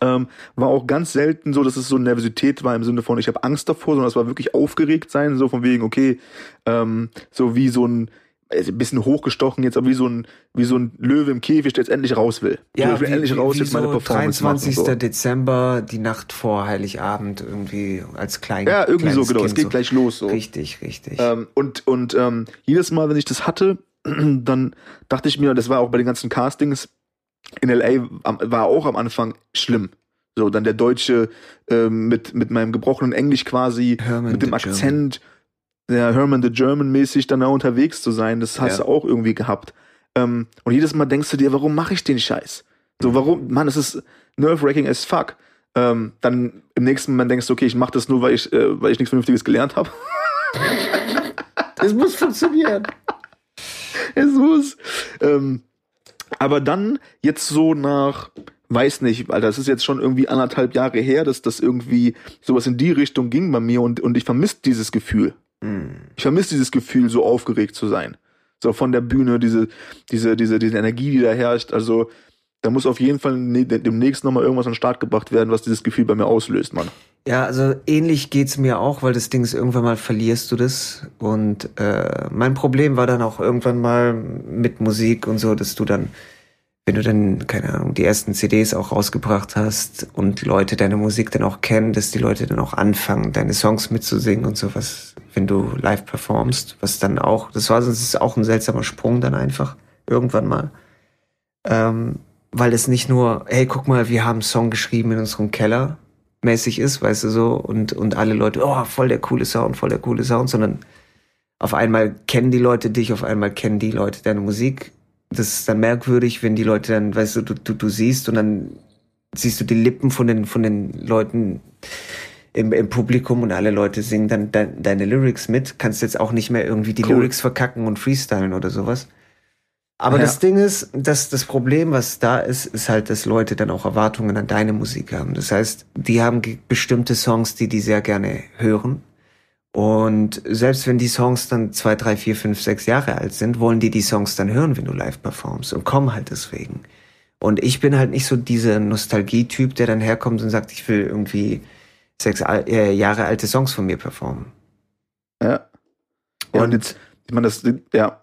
ähm, war auch ganz selten so, dass es so Nervosität war im Sinne von, ich habe Angst davor, sondern es war wirklich aufgeregt sein, so von wegen, okay, ähm, so wie so ein, also ein bisschen hochgestochen jetzt, aber wie so ein, wie so ein Löwe im Käfig, der jetzt endlich raus will. so, Ja, ich will wie, endlich raus, wie jetzt meine so Performance machen. 23. So. Dezember, die Nacht vor Heiligabend irgendwie als klein Ja, irgendwie so, genau, es Kind geht gleich los. So. Richtig, richtig. Ähm, und und ähm, jedes Mal, wenn ich das hatte, dann dachte ich mir, das war auch bei den ganzen Castings in LA, war auch am Anfang schlimm. So, dann der Deutsche ähm, mit, mit meinem gebrochenen Englisch quasi, Herman mit dem Akzent, der Herman the German mäßig dann da unterwegs zu sein, das hast Ja. du auch irgendwie gehabt. Ähm, und jedes Mal denkst du dir, warum mache ich den Scheiß? So, warum? Mann, es ist nerve-wracking as fuck. Ähm, dann im nächsten Moment denkst du, okay, ich mache das nur, weil ich, äh, weil ich nichts Vernünftiges gelernt habe. Es muss funktionieren. es muss. Ähm, aber dann jetzt so nach, weiß nicht, Alter, das ist jetzt schon irgendwie anderthalb Jahre her, dass das irgendwie sowas in die Richtung ging bei mir und, und ich vermisse dieses Gefühl. Hm. Ich vermisse dieses Gefühl, so aufgeregt zu sein. So von der Bühne, diese, diese, diese, diese Energie, die da herrscht. Also, da muss auf jeden Fall ne- demnächst nochmal irgendwas an den Start gebracht werden, was dieses Gefühl bei mir auslöst, Mann. Ja, also ähnlich geht's mir auch, weil das Ding ist, irgendwann mal verlierst du das. Und äh, mein Problem war dann auch irgendwann mal mit Musik und so, dass du dann, wenn du dann, keine Ahnung, die ersten CDs auch rausgebracht hast und Leute deine Musik dann auch kennen, dass die Leute dann auch anfangen, deine Songs mitzusingen und sowas, wenn du live performst, was dann auch, das war ist auch ein seltsamer Sprung dann einfach, irgendwann mal. Ähm, weil es nicht nur, hey, guck mal, wir haben einen Song geschrieben in unserem Keller, mäßig ist, weißt du so, und, und alle Leute, oh, voll der coole Sound, voll der coole Sound, sondern auf einmal kennen die Leute dich, auf einmal kennen die Leute deine Musik. Das ist dann merkwürdig, wenn die Leute dann, weißt du, du, du, du siehst und dann siehst du die Lippen von den, von den Leuten im, im Publikum und alle Leute singen dann de deine Lyrics mit. Kannst jetzt auch nicht mehr irgendwie die Cool. Lyrics verkacken und freestylen oder sowas. Aber Ja. das Ding ist, dass das Problem, was da ist, ist halt, dass Leute dann auch Erwartungen an deine Musik haben. Das heißt, die haben bestimmte Songs, die die sehr gerne hören. Und selbst wenn die Songs dann zwei, drei, vier, fünf, sechs Jahre alt sind, wollen die die Songs dann hören, wenn du live performst und kommen halt deswegen. Und ich bin halt nicht so dieser Nostalgie-Typ, der dann herkommt und sagt, ich will irgendwie sechs äh, Jahre alte Songs von mir performen. Ja. Ja, und Und- jetzt, ich meine, das, ja,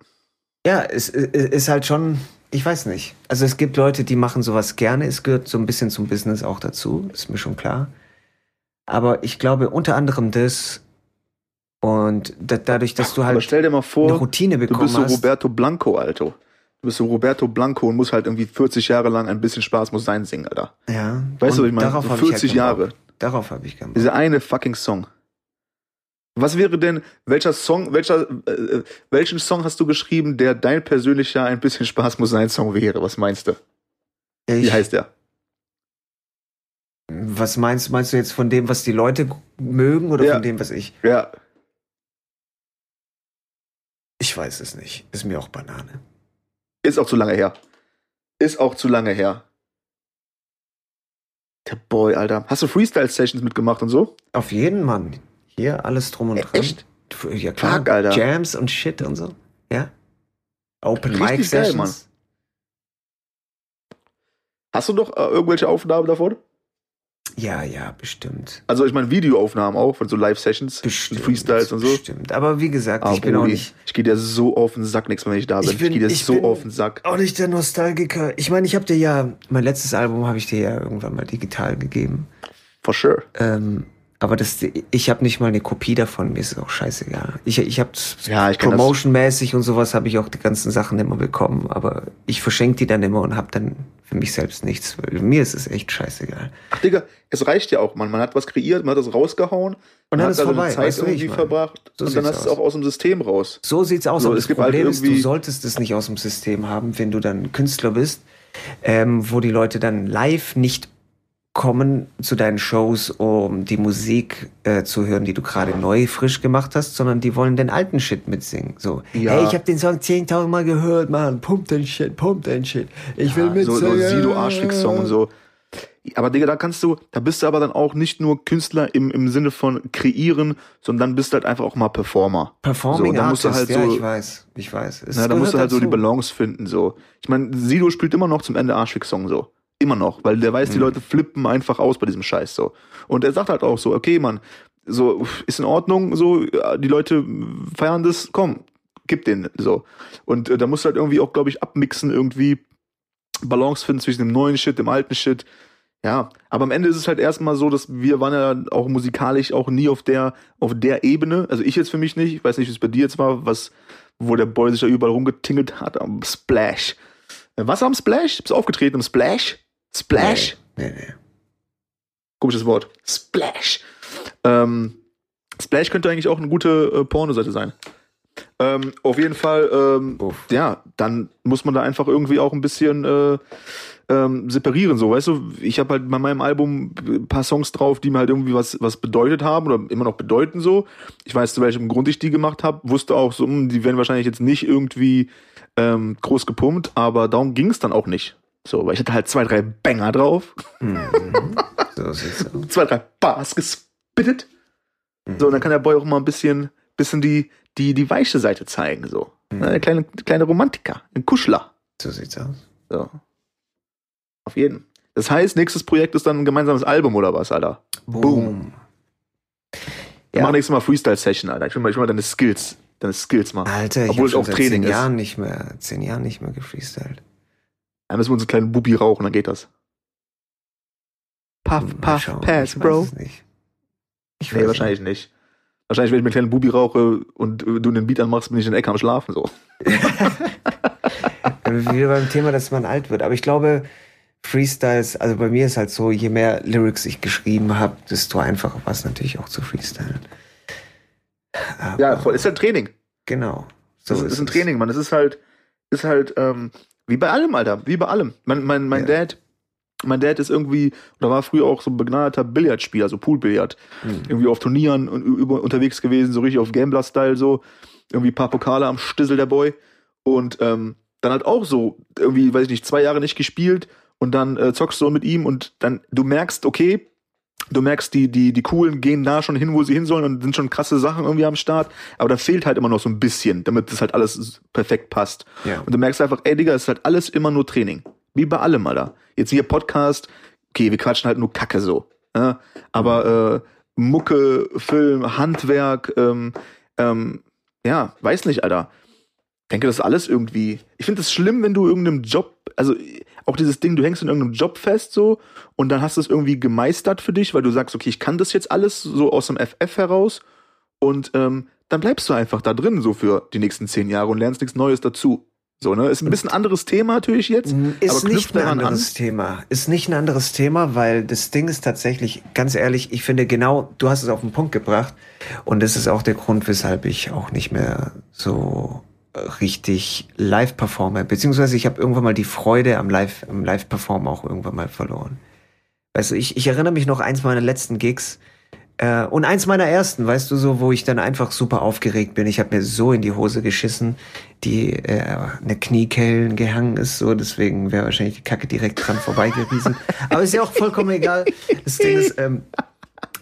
Ja, es es ist halt schon, ich weiß nicht. Also es gibt Leute, die machen sowas gerne. Es gehört so ein bisschen zum Business auch dazu, ist mir schon klar. Aber ich glaube unter anderem das und da, dadurch, dass du aber halt stell dir mal eine vor, Routine du bekommen bist so hast. Roberto Blanco, Alter. Du bist so Roberto Blanco und musst halt irgendwie 40 Jahre lang ein bisschen Spaß muss sein singen, Alter. Ja. Weißt du, was ich meine? Darauf So hab ich 40 halt Jahre. Darauf habe ich keinen Bock. Dieser eine fucking Song. Was wäre denn, welcher Song, welcher, äh, welchen Song hast du geschrieben, der dein persönlicher ein bisschen Spaß muss sein Song wäre? Was meinst du? Wie Ich, heißt der? was meinst, meinst du jetzt von dem, was die Leute mögen oder Ja. von dem, was ich? Ja, Ich weiß es nicht. Ist mir auch Banane. ist auch zu lange her. Ist auch zu lange her. Der Boy, Alter. Hast du Freestyle-Sessions mitgemacht und so? Auf jeden Mann. Hier alles drum und dran. echt? Ja klar. Fuck, Alter. Jams und Shit und so. Ja. Open Mic geil, Sessions. Hast du noch äh, irgendwelche Aufnahmen davon? Ja, ja, bestimmt. Also ich meine Videoaufnahmen auch von so Live-Sessions. Freestyles und so. Bestimmt. Aber wie gesagt, Ah, ich bin auch nicht, ich gehe dir so auf den Sack nächstes Mal, wenn ich da bin. Ich Ich, bin- gehe dir ich so auf den Sack. auch nicht der Nostalgiker. Ich meine, ich habe dir ja, mein letztes Album habe ich dir ja irgendwann mal digital gegeben. For sure. Ähm, aber das, ich habe nicht mal eine Kopie davon, mir ist es auch scheißegal. Ich, ich habe Ja. Promotion-mäßig und sowas habe ich auch die ganzen Sachen immer bekommen, aber ich verschenke die dann immer und habe dann für mich selbst nichts. Mir ist es echt scheißegal. Ach Digga, es reicht ja auch, man. Man hat was kreiert, man hat das rausgehauen. Und man dann hat ist seine vorbei, Zeit weißt du, irgendwie verbracht. So und dann hast du es auch aus dem System raus. So sieht's aus. So, aber es das gibt halt Problem ist, du solltest es nicht aus dem System haben, wenn du dann Künstler bist, ähm, wo die Leute dann live nicht kommen zu deinen Shows, um die Musik äh, zu hören, die du gerade neu frisch gemacht hast, sondern die wollen den alten Shit mitsingen. So, Ja. hey, ich habe den Song 10.000 Mal gehört, Mann, pump den Shit, pump den Shit. Ich will Ja, mitsingen. so, so Sido Arschfix-Song und so. Aber Digga, da kannst du, da bist du aber dann auch nicht nur Künstler im, im Sinne von kreieren, sondern dann bist du halt einfach auch mal Performer. Performing so, Artist, halt ja, so, ich weiß, ich weiß. Es Na, da musst du halt so die dazu. Balance finden, so. Ich meine, Sido spielt immer noch zum Ende Arschfix-Song, so. Immer noch, weil der weiß, die Mhm. Leute flippen einfach aus bei diesem Scheiß, so. Und er sagt halt auch so, okay, Mann, so, ist in Ordnung, so, die Leute feiern das, komm, gib den, so. Und äh, da musst du halt irgendwie auch, glaube ich, abmixen, irgendwie Balance finden zwischen dem neuen Shit, dem alten Shit. Ja, aber am Ende ist es halt erstmal so, dass wir waren ja auch musikalisch auch nie auf der, auf der Ebene. Also ich jetzt für mich nicht. Ich weiß nicht, wie es bei dir jetzt war, was, wo der Boy sich da überall rumgetingelt hat am Splash. Äh, Was am Splash? Bist du aufgetreten im Splash? Splash? Nee, nee. Komisches Wort. Splash. Ähm, Splash könnte eigentlich auch eine gute äh, Pornoseite sein. Ähm, auf jeden Fall, ähm, ja, dann muss man da einfach irgendwie auch ein bisschen äh, ähm, separieren, so, weißt du, ich habe halt bei meinem Album ein paar Songs drauf, die mir halt irgendwie was, was bedeutet haben oder immer noch bedeuten so. Ich weiß, zu welchem Grund ich die gemacht habe, wusste auch so, hm, die werden wahrscheinlich jetzt nicht irgendwie ähm, groß gepumpt, aber darum ging es dann auch nicht. So, weil ich hatte halt zwei, drei Banger drauf, Mhm. so zwei, drei Bars gespittet. So, und dann kann der Boy auch mal ein bisschen, bisschen die, die, die weiche Seite zeigen, so. Eine kleine, kleine Romantiker, ein Kuschler. So sieht's aus. So. Auf jeden. Das heißt, nächstes Projekt ist dann ein gemeinsames Album oder was, Alter? Boom. Wir Ja. machen nächstes Mal Freestyle-Session, Alter. Ich will mal, ich will mal deine Skills, deine Skills machen. Alter, ich Obwohl es auch seit Training zehn ist. Jahren nicht mehr, zehn Jahren nicht mehr gefreestylt. Dann müssen wir uns einen kleinen Bubi rauchen, dann geht das. Puff, Mal puff, schauen. pass, ich weiß Bro. es nicht. Ich Nee, weiß wahrscheinlich nicht. Wahrscheinlich, wenn ich mir einen kleinen Bubi rauche und äh, du einen Beat anmachst, bin ich in der Ecke am Schlafen, so. nicht. Wieder beim Thema, dass man alt wird. Aber ich glaube, Freestyles, also bei mir ist halt so, je mehr Lyrics ich geschrieben habe, desto einfacher war es natürlich auch zu freestylen. Aber, Ja, voll. Ist halt Training. Genau. So Das ist, ist ein. Training, Mann. Es ist halt, ist halt, ähm, wie bei allem, Alter. Wie bei allem. Mein, mein, mein Ja. Dad, mein Dad ist irgendwie, oder war früher auch so ein begnadeter Billardspieler, also Poolbillard. Hm. Irgendwie auf Turnieren und über, unterwegs gewesen, so richtig auf Gambler-Style, so. Irgendwie ein paar Pokale am Stissel, der Boy. Und ähm, dann halt auch so, irgendwie, weiß ich nicht, zwei Jahre nicht gespielt und dann äh, zockst du mit ihm und dann, du merkst, okay, du merkst, die, die, die Coolen gehen da schon hin, wo sie hin sollen und sind schon krasse Sachen irgendwie am Start, aber da fehlt halt immer noch so ein bisschen, damit das halt alles perfekt passt. Ja. Und du merkst einfach, ey Digga, es ist halt alles immer nur Training. Wie bei allem, Alter. Jetzt hier Podcast, okay, wir quatschen halt nur Kacke so. Ja? Aber äh, Mucke, Film, Handwerk, ähm, ähm, ja, weiß nicht, Alter. denke, das ist alles irgendwie. Ich finde es schlimm, wenn du irgendeinem Job, also auch dieses Ding, du hängst in irgendeinem Job fest so und dann hast du es irgendwie gemeistert für dich, weil du sagst, okay, ich kann das jetzt alles so aus dem FF heraus und ähm, dann bleibst du einfach da drin so für die nächsten zehn Jahre und lernst nichts Neues dazu. So, ne? Ist ein bisschen anderes Thema natürlich jetzt. Ist aber knüpft nicht ein anderes Thema. Ist nicht ein anderes Thema, weil das Ding ist tatsächlich, ganz ehrlich, ich finde genau, du hast es auf den Punkt gebracht. Und das ist auch der Grund, weshalb ich auch nicht mehr so richtig live performe. Beziehungsweise ich habe irgendwann mal die Freude am Live, am Live-Performen auch irgendwann mal verloren. Weißt du, ich, ich erinnere mich noch eins meiner letzten Gigs, äh, und eins meiner ersten, weißt du, so, wo ich dann einfach super aufgeregt bin. Ich habe mir so in die Hose geschissen, die äh, eine Kniekellen gehangen ist, so, deswegen wäre wahrscheinlich die Kacke direkt dran vorbeigerieselt. Aber ist ja auch vollkommen egal. Das Ding ist, ähm,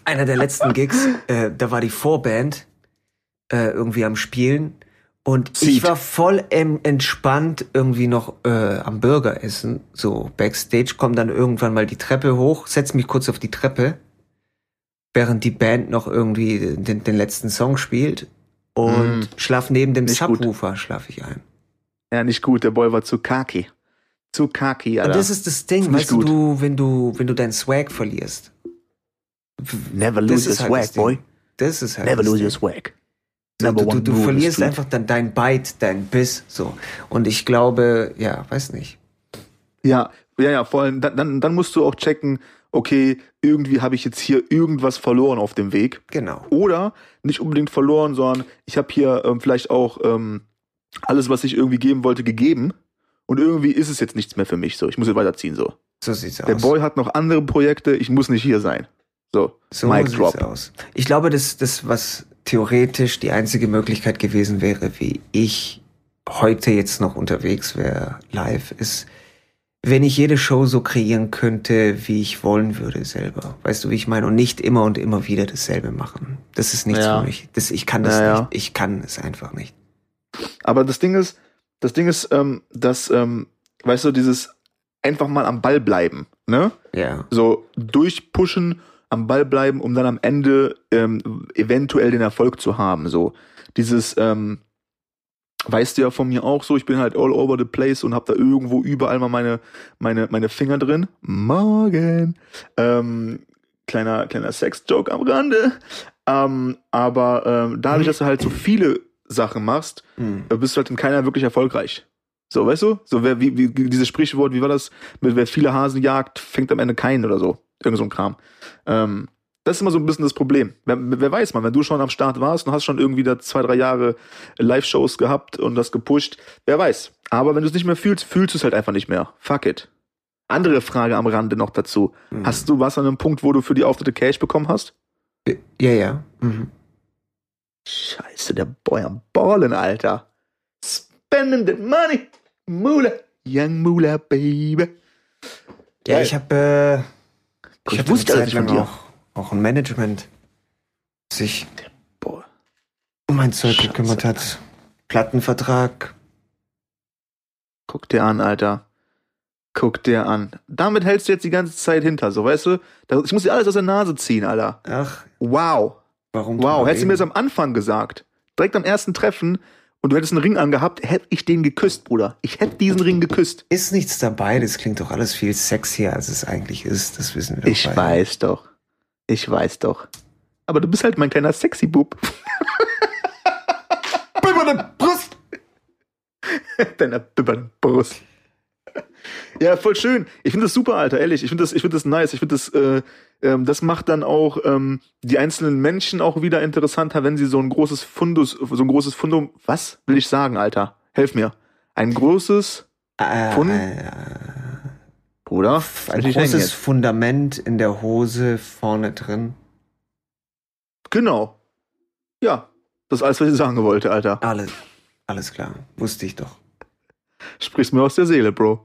einer der letzten Gigs, äh, da war die Vorband äh, irgendwie am Spielen. Und ich Zieht. war voll entspannt irgendwie noch äh, am Burger essen. So, Backstage komm dann irgendwann mal die Treppe hoch, setz mich kurz auf die Treppe während die Band noch irgendwie den, den letzten Song spielt und Mm. schlaf neben dem Nicht. Subwoofer, schlaf ich ein. Ja, nicht gut, der Boy war zu kaki. Zu kaki, Alter. Und das ist das Ding, Ist weißt du, gut. du, wenn du, wenn du deinen Swag verlierst. Never lose your halt swag, boy. Das ist halt Never lose Ding. your swag. So, du, du, du verlierst einfach dann dein Bite, dein Biss, so. Und ich glaube, ja, weiß nicht. Ja, ja, ja, vor allem, dann, dann, musst du auch checken, okay, irgendwie habe ich jetzt hier irgendwas verloren auf dem Weg. Genau. Oder nicht unbedingt verloren, sondern ich habe hier ähm, vielleicht auch ähm, alles, was ich irgendwie geben wollte, gegeben. Und irgendwie ist es jetzt nichts mehr für mich. So, ich muss jetzt weiterziehen. So, So sieht's der aus. Boy hat noch andere Projekte. Ich muss nicht hier sein. So, so Mic sieht's drop. aus. Ich glaube, das, das, was theoretisch die einzige Möglichkeit gewesen wäre, wie ich heute jetzt noch unterwegs wäre, live, ist, wenn ich jede Show so kreieren könnte, wie ich wollen würde selber. Weißt du, wie ich meine? Und nicht immer und immer wieder dasselbe machen. Das ist nichts Ja. für mich. Das, ich kann das Ja, ja. nicht. Ich kann es einfach nicht. Aber das Ding ist, das Ding ist, ähm, dass, ähm, weißt du, dieses einfach mal am Ball bleiben, ne? Ja. So durchpushen, am Ball bleiben, um dann am Ende ähm, eventuell den Erfolg zu haben. So dieses, ähm, weißt du ja von mir auch so, ich bin halt all over the place und hab da irgendwo überall mal meine, meine, meine Finger drin. Morgen. Ähm, kleiner, kleiner Sex-Joke am Rande. Ähm, aber ähm, dadurch, dass du halt so viele Sachen machst, Hm. äh, bist du halt in keiner wirklich erfolgreich. So, weißt du? So, wer, wie, wie, dieses Sprichwort, wie war das? Mit wer viele Hasen jagt, fängt am Ende keinen oder so. Irgend so ein Kram. Ähm, Das ist immer so ein bisschen das Problem. Wer, wer weiß man, wenn du schon am Start warst und hast schon irgendwie da zwei, drei Jahre Live-Shows gehabt und das gepusht, wer weiß. Aber wenn du es nicht mehr fühlst, fühlst du es halt einfach nicht mehr. Fuck it. Andere Frage am Rande noch dazu. Mhm. Hast du was an einem Punkt, wo du für die Auftritte Cash bekommen hast? Ja, ja. Mhm. Scheiße, der Boy am Ballen, Alter. Spending the money. Moolah. Young Moolah, baby. Ja, ich habe äh, Ich ich wusste Zeit von lang dir. auch, auch ein Management sich um mein Zeug Scheiße, gekümmert hat. Plattenvertrag. Guck dir an, Alter. Guck dir an. Damit hältst du jetzt die ganze Zeit hinter, so weißt du? Ich muss dir alles aus der Nase ziehen, Alter. Ach, Wow. warum? Wow. Hättest du mir das am Anfang gesagt, direkt am ersten Treffen, und du hättest einen Ring angehabt, hätte ich den geküsst, Bruder. Ich hätte diesen Ring geküsst. Ist nichts dabei, das klingt doch alles viel sexier, als es eigentlich ist. Das wissen wir Ich beide. weiß doch. Ich weiß doch. Aber du bist halt mein kleiner Sexy-Bub. Bibberne Brust! Deiner bibbernden Brust. Ja, voll schön. Ich finde das super, Alter, ehrlich. Ich finde das, ich finde das nice. Ich finde das, äh, ähm, das macht dann auch ähm, die einzelnen Menschen auch wieder interessanter, wenn sie so ein großes Fundus, so ein großes Fundum, was will ich sagen, Alter? Helf mir. Ein großes, Äh, Fund- äh, Bruder? ein großes? Fundament in der Hose vorne drin. Genau. Ja. Das ist alles, was ich sagen wollte, Alter. Alles, alles klar. Wusste ich doch. Sprichst mir aus der Seele, Bro.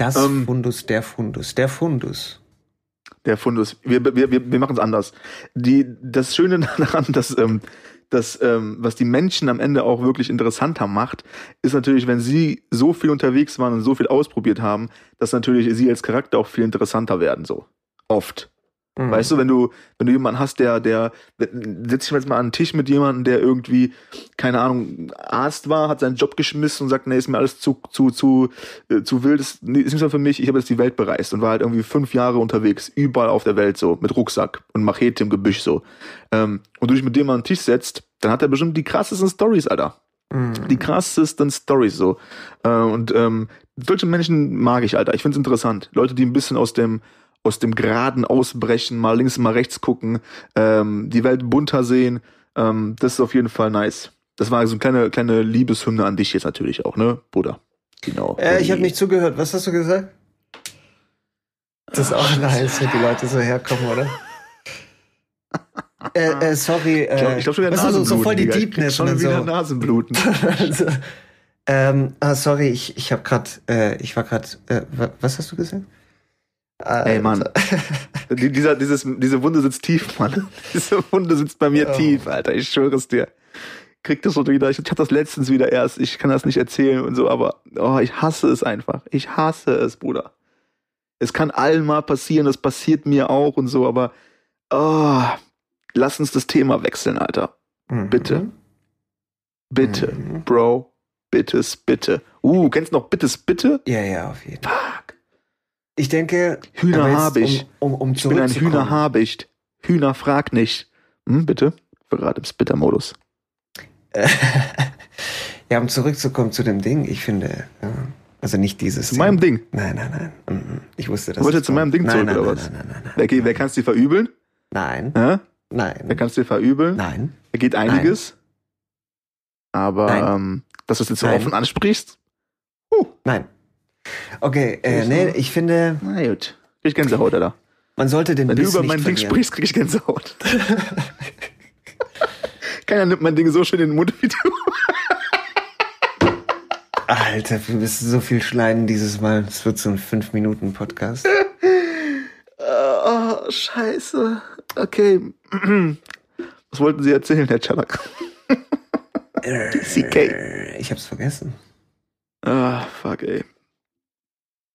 Das Ähm, Fundus, der Fundus, der Fundus. Der Fundus. Wir, wir, wir, wir machen es anders. Die, das Schöne daran, dass, ähm, dass ähm, was die Menschen am Ende auch wirklich interessanter macht, ist natürlich, wenn sie so viel unterwegs waren und so viel ausprobiert haben, dass natürlich sie als Charakter auch viel interessanter werden, so. Oft. Mhm. Weißt du, wenn du, wenn du jemanden hast, der, der, setz dich jetzt mal an den Tisch mit jemandem, der irgendwie, keine Ahnung, Arzt war, hat seinen Job geschmissen und sagt, nee, ist mir alles zu, zu, zu, äh, zu wild, ist, nee, ist nicht so für mich, ich habe jetzt die Welt bereist und war halt irgendwie fünf Jahre unterwegs, überall auf der Welt so, mit Rucksack und Machete im Gebüsch so. Ähm, und du dich mit dem an den Tisch setzt, dann hat er bestimmt die krassesten Stories, Alter Mhm. die krassesten Stories so. Äh, und ähm, solche Menschen mag ich, Alter. Ich find's interessant. Leute, die ein bisschen aus dem aus dem Geraden ausbrechen, mal links, mal rechts gucken, ähm, die Welt bunter sehen. Ähm, das ist auf jeden Fall nice. Das war so eine kleine, kleine Liebeshymne an dich jetzt natürlich auch, ne, Bruder? Genau. Äh, ich habe nicht zugehört. Was hast du gesagt? Das ist auch nice, wenn die Leute so herkommen, oder? äh, äh, sorry. Äh, Ich glaube glaub schon wieder weißt du, so, so voll die Deepness Schon und wieder so. Nasenbluten. also, ähm, ah, sorry, ich, ich habe gerade, äh, ich war gerade, äh, wa- was hast du gesagt? Ey, Mann. Die, dieser, dieses, diese Wunde sitzt tief, Mann. Diese Wunde sitzt bei mir Oh. tief, Alter. Ich schwöre es dir. Krieg das so wieder. Ich, ich hatte das letztens wieder erst. Ich kann das nicht erzählen und so, aber oh, ich hasse es einfach. Ich hasse es, Bruder. Es kann allen mal passieren, das passiert mir auch und so, aber oh, lass uns das Thema wechseln, Alter. Mhm. Bitte. Bitte, Mhm. Bro. Bittes, bitte. Uh, kennst du noch Bittes, bitte? Ja, ja, auf jeden Fall. Ich denke, Hühner habe ich. Um, um, um Ich bin ein zurückzukommen. Hühnerhabicht. Hühner frag nicht. Hm, bitte? Ich gerade im Spitter-Modus. ja, um zurückzukommen zu dem Ding, ich finde, ja, also nicht dieses Zu meinem Ding. Nein, nein, nein. Mhm. Ich wusste das. Du wolltest zu meinem Ding zurück, nein, oder nein, was? Nein, nein, nein, Wer, geht- wer kann es dir verübeln? nein, Hä? nein, Wer kann es dir verübeln? nein. Da geht einiges. Aber ähm, dass du es jetzt so offen ansprichst? Nein. Okay, äh, nee, ich finde, Na gut. Krieg ich Gänsehaut, Alter. man sollte den Wenn du Biss über nicht mein Ding verlieren. sprichst, krieg ich Gänsehaut. Keiner nimmt mein Ding so schön in den Mund wie du. Alter, wir müssen so viel schneiden dieses Mal. Es wird so ein 5-Minuten-Podcast. Oh, scheiße. Okay. Was wollten Sie erzählen, Herr Chanak? CK. Ich hab's vergessen. Ah, fuck, ey.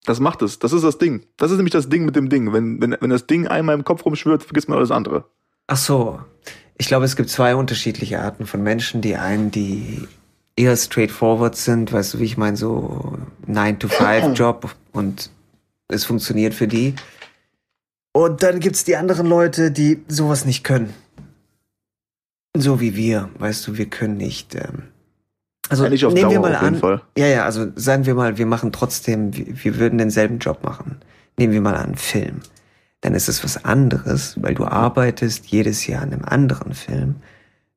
Das macht es. Das ist das Ding. Das ist nämlich das Ding mit dem Ding. Wenn, wenn, wenn das Ding einmal im Kopf rumschwirrt, vergisst man alles andere. Ach so. Ich glaube, es gibt zwei unterschiedliche Arten von Menschen. Die einen, die eher straightforward sind, weißt du, wie ich meine, so 9-to-5-Job und es funktioniert für die. Und dann gibt's die anderen Leute, die sowas nicht können. So wie wir, weißt du, wir können nicht. Ähm, also Ja, nicht auf nehmen wir Dauer mal auf jeden an, Fall. ja, ja, also sagen wir mal, wir machen trotzdem, wir, wir würden denselben Job machen. Nehmen wir mal an, Film. dann ist es was anderes, weil du arbeitest jedes Jahr an einem anderen Film.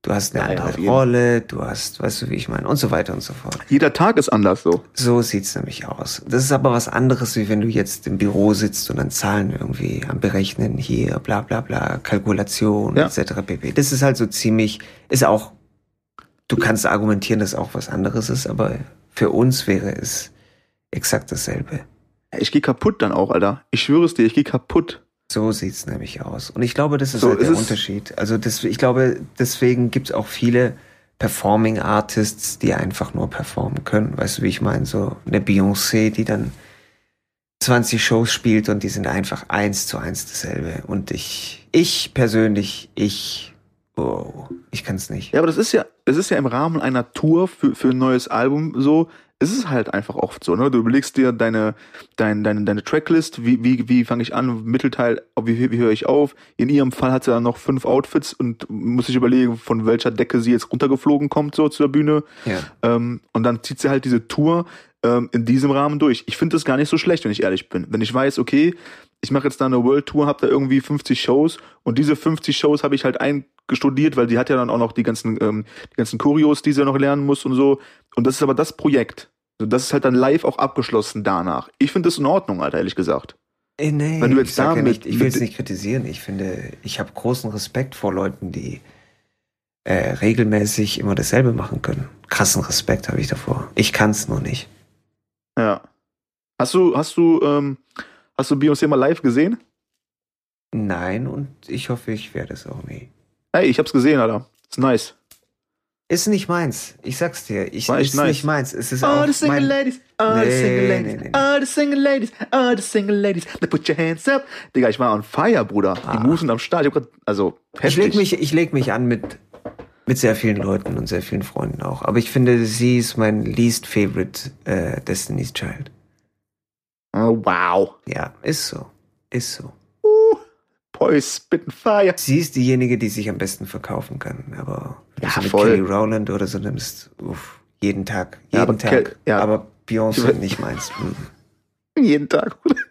Du hast eine Ja, ja, andere jeden. Rolle, du hast, weißt du, wie ich meine, und so weiter und so fort. Jeder Tag ist anders so. So sieht's nämlich aus. Das ist aber was anderes, wie wenn du jetzt im Büro sitzt und dann Zahlen irgendwie am Berechnen hier, bla bla bla, Kalkulation Ja. etc. pp. Das ist halt so ziemlich, ist auch, du kannst argumentieren, dass auch was anderes ist, aber für uns wäre es exakt dasselbe. Ich gehe kaputt dann auch, Alter. Ich schwöre es dir, ich gehe kaputt. So sieht's nämlich aus. Und ich glaube, das ist So, halt der ist- Unterschied. Also das, ich glaube, deswegen gibt's auch viele Performing Artists, die einfach nur performen können. Weißt du, wie ich meine? So eine Beyoncé, die dann 20 Shows spielt und die sind einfach eins zu eins dasselbe. Und ich, ich persönlich, ich, oh, ich kann's nicht. Ja, aber das ist ja, es ist ja im Rahmen einer Tour für, für ein neues Album so. Es ist halt einfach oft so, ne? Du überlegst dir deine, dein, deine, deine Tracklist, wie, wie, wie fange ich an, Mittelteil, wie, wie höre ich auf? In ihrem Fall hat sie dann noch fünf Outfits und muss sich überlegen, von welcher Decke sie jetzt runtergeflogen kommt, so zu der Bühne. Ja. Ähm, und dann zieht sie halt diese Tour ähm, in diesem Rahmen durch. Ich finde das gar nicht so schlecht, wenn ich ehrlich bin. Wenn ich weiß, okay, ich mache jetzt da eine World Tour, habe da irgendwie 50 Shows und diese 50 Shows habe ich halt eingestudiert, weil die hat ja dann auch noch die ganzen, ähm, die ganzen Choreos, die sie noch lernen muss und so. Und das ist aber das Projekt. So, Das ist halt dann live auch abgeschlossen danach. Ich finde das in Ordnung, Alter, ehrlich gesagt. Äh, nee, Wenn du jetzt ich ja nicht, ich will es nicht kritisieren. Ich finde, ich habe großen Respekt vor Leuten, die äh, regelmäßig immer dasselbe machen können. Krassen Respekt habe ich davor. Ich kann's nur nicht. Ja. Hast du, hast du, ähm, hast du Beyoncé mal live gesehen? Nein, und ich hoffe, ich werde es auch nie. Ey, ich hab's gesehen, Alter. Ist nice. Ist nicht meins. Ich sag's dir. Ich, War ist nice. nicht meins. Es ist Oh, auch the single ladies, oh, the Nee, single ladies, nee, nee. oh, the single ladies, oh, the single ladies, now put your hands up. Digga, ich war on fire, Bruder. Die Ah. Moves sind am Start. Ich hab grad, also, ich leg mich, ich leg mich an mit mit sehr vielen Leuten und sehr vielen Freunden auch. Aber ich finde, sie ist mein least favorite äh, Destiny's Child. Oh, wow. Ja, ist so. Ist so. Boys spitting fire. Sie ist diejenige, die sich am besten verkaufen kann. Aber wenn Ja, du so eine voll. Kelly Rowland oder so nimmst, uff, jeden Tag. Ja, Jeden aber Tag. Kel- ja. Aber Beyoncé Ich- nicht meins. Mhm. Jeden Tag, Bruder.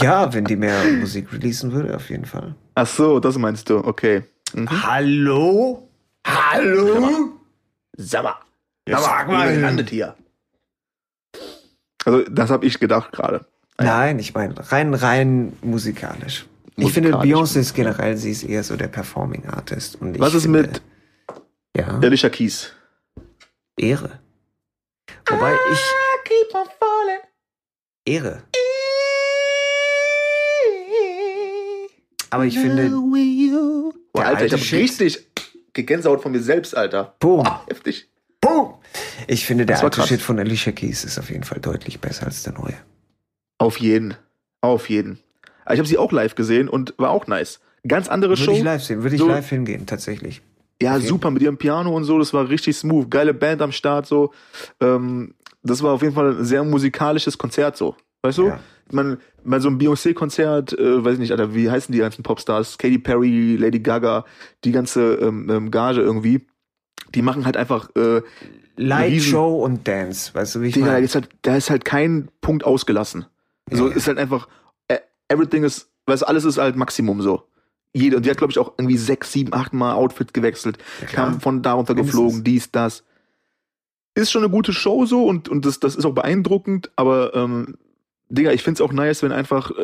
Ja, wenn die mehr Musik releasen würde, auf jeden Fall. Ach so, das meinst du, okay. Mhm. Hallo? Hallo? Sag mal. Ja, sag mal. landet hier. Also, das habe ich gedacht gerade. Nein, ich meine rein, rein musikalisch. Ich finde, Musikalisch. Beyoncé ist generell, sie ist eher so der Performing Artist. Und Was ist finde, mit Ja, Alicia Keys? Ehre. Wobei ich, keep on falling. Ehre. Aber ich finde, Boah, Der Alter, ich alte hab Shit. richtig Gänsehaut von mir selbst, Alter. boom, Boah, heftig. boom. Ich finde, der alte krass. Shit von Alicia Keys ist auf jeden Fall deutlich besser als der neue. Auf jeden. Auf jeden. Aber ich habe sie auch live gesehen und war auch nice. Ganz andere Würde Show. ich live sehen, würde ich So- live hingehen, tatsächlich. Ja, jeden super mit ihrem Piano und so, das war richtig smooth. Geile Band am Start so. Ähm, das war auf jeden Fall ein sehr musikalisches Konzert so. Weißt du? Ja. Man, mal so ein Beyoncé-Konzert, äh, weiß ich nicht, Alter, wie heißen die ganzen Popstars? Katy Perry, Lady Gaga, die ganze ähm, ähm, Gage irgendwie. Die machen halt einfach, äh, Light Show und Dance, weißt du, wie ich Digga, meine? ist halt, da ist halt kein Punkt ausgelassen. So Ja, ja. ist halt einfach, äh, everything ist, weißt du, alles ist halt Maximum so. Jede, und die hat, glaube ich, auch irgendwie sechs, sieben, acht Mal Outfit gewechselt, Ja, kam von da runter geflogen, dies, das. Ist schon eine gute Show so und, und das, das ist auch beeindruckend, aber ähm, Digga, ich find's auch nice, wenn einfach äh,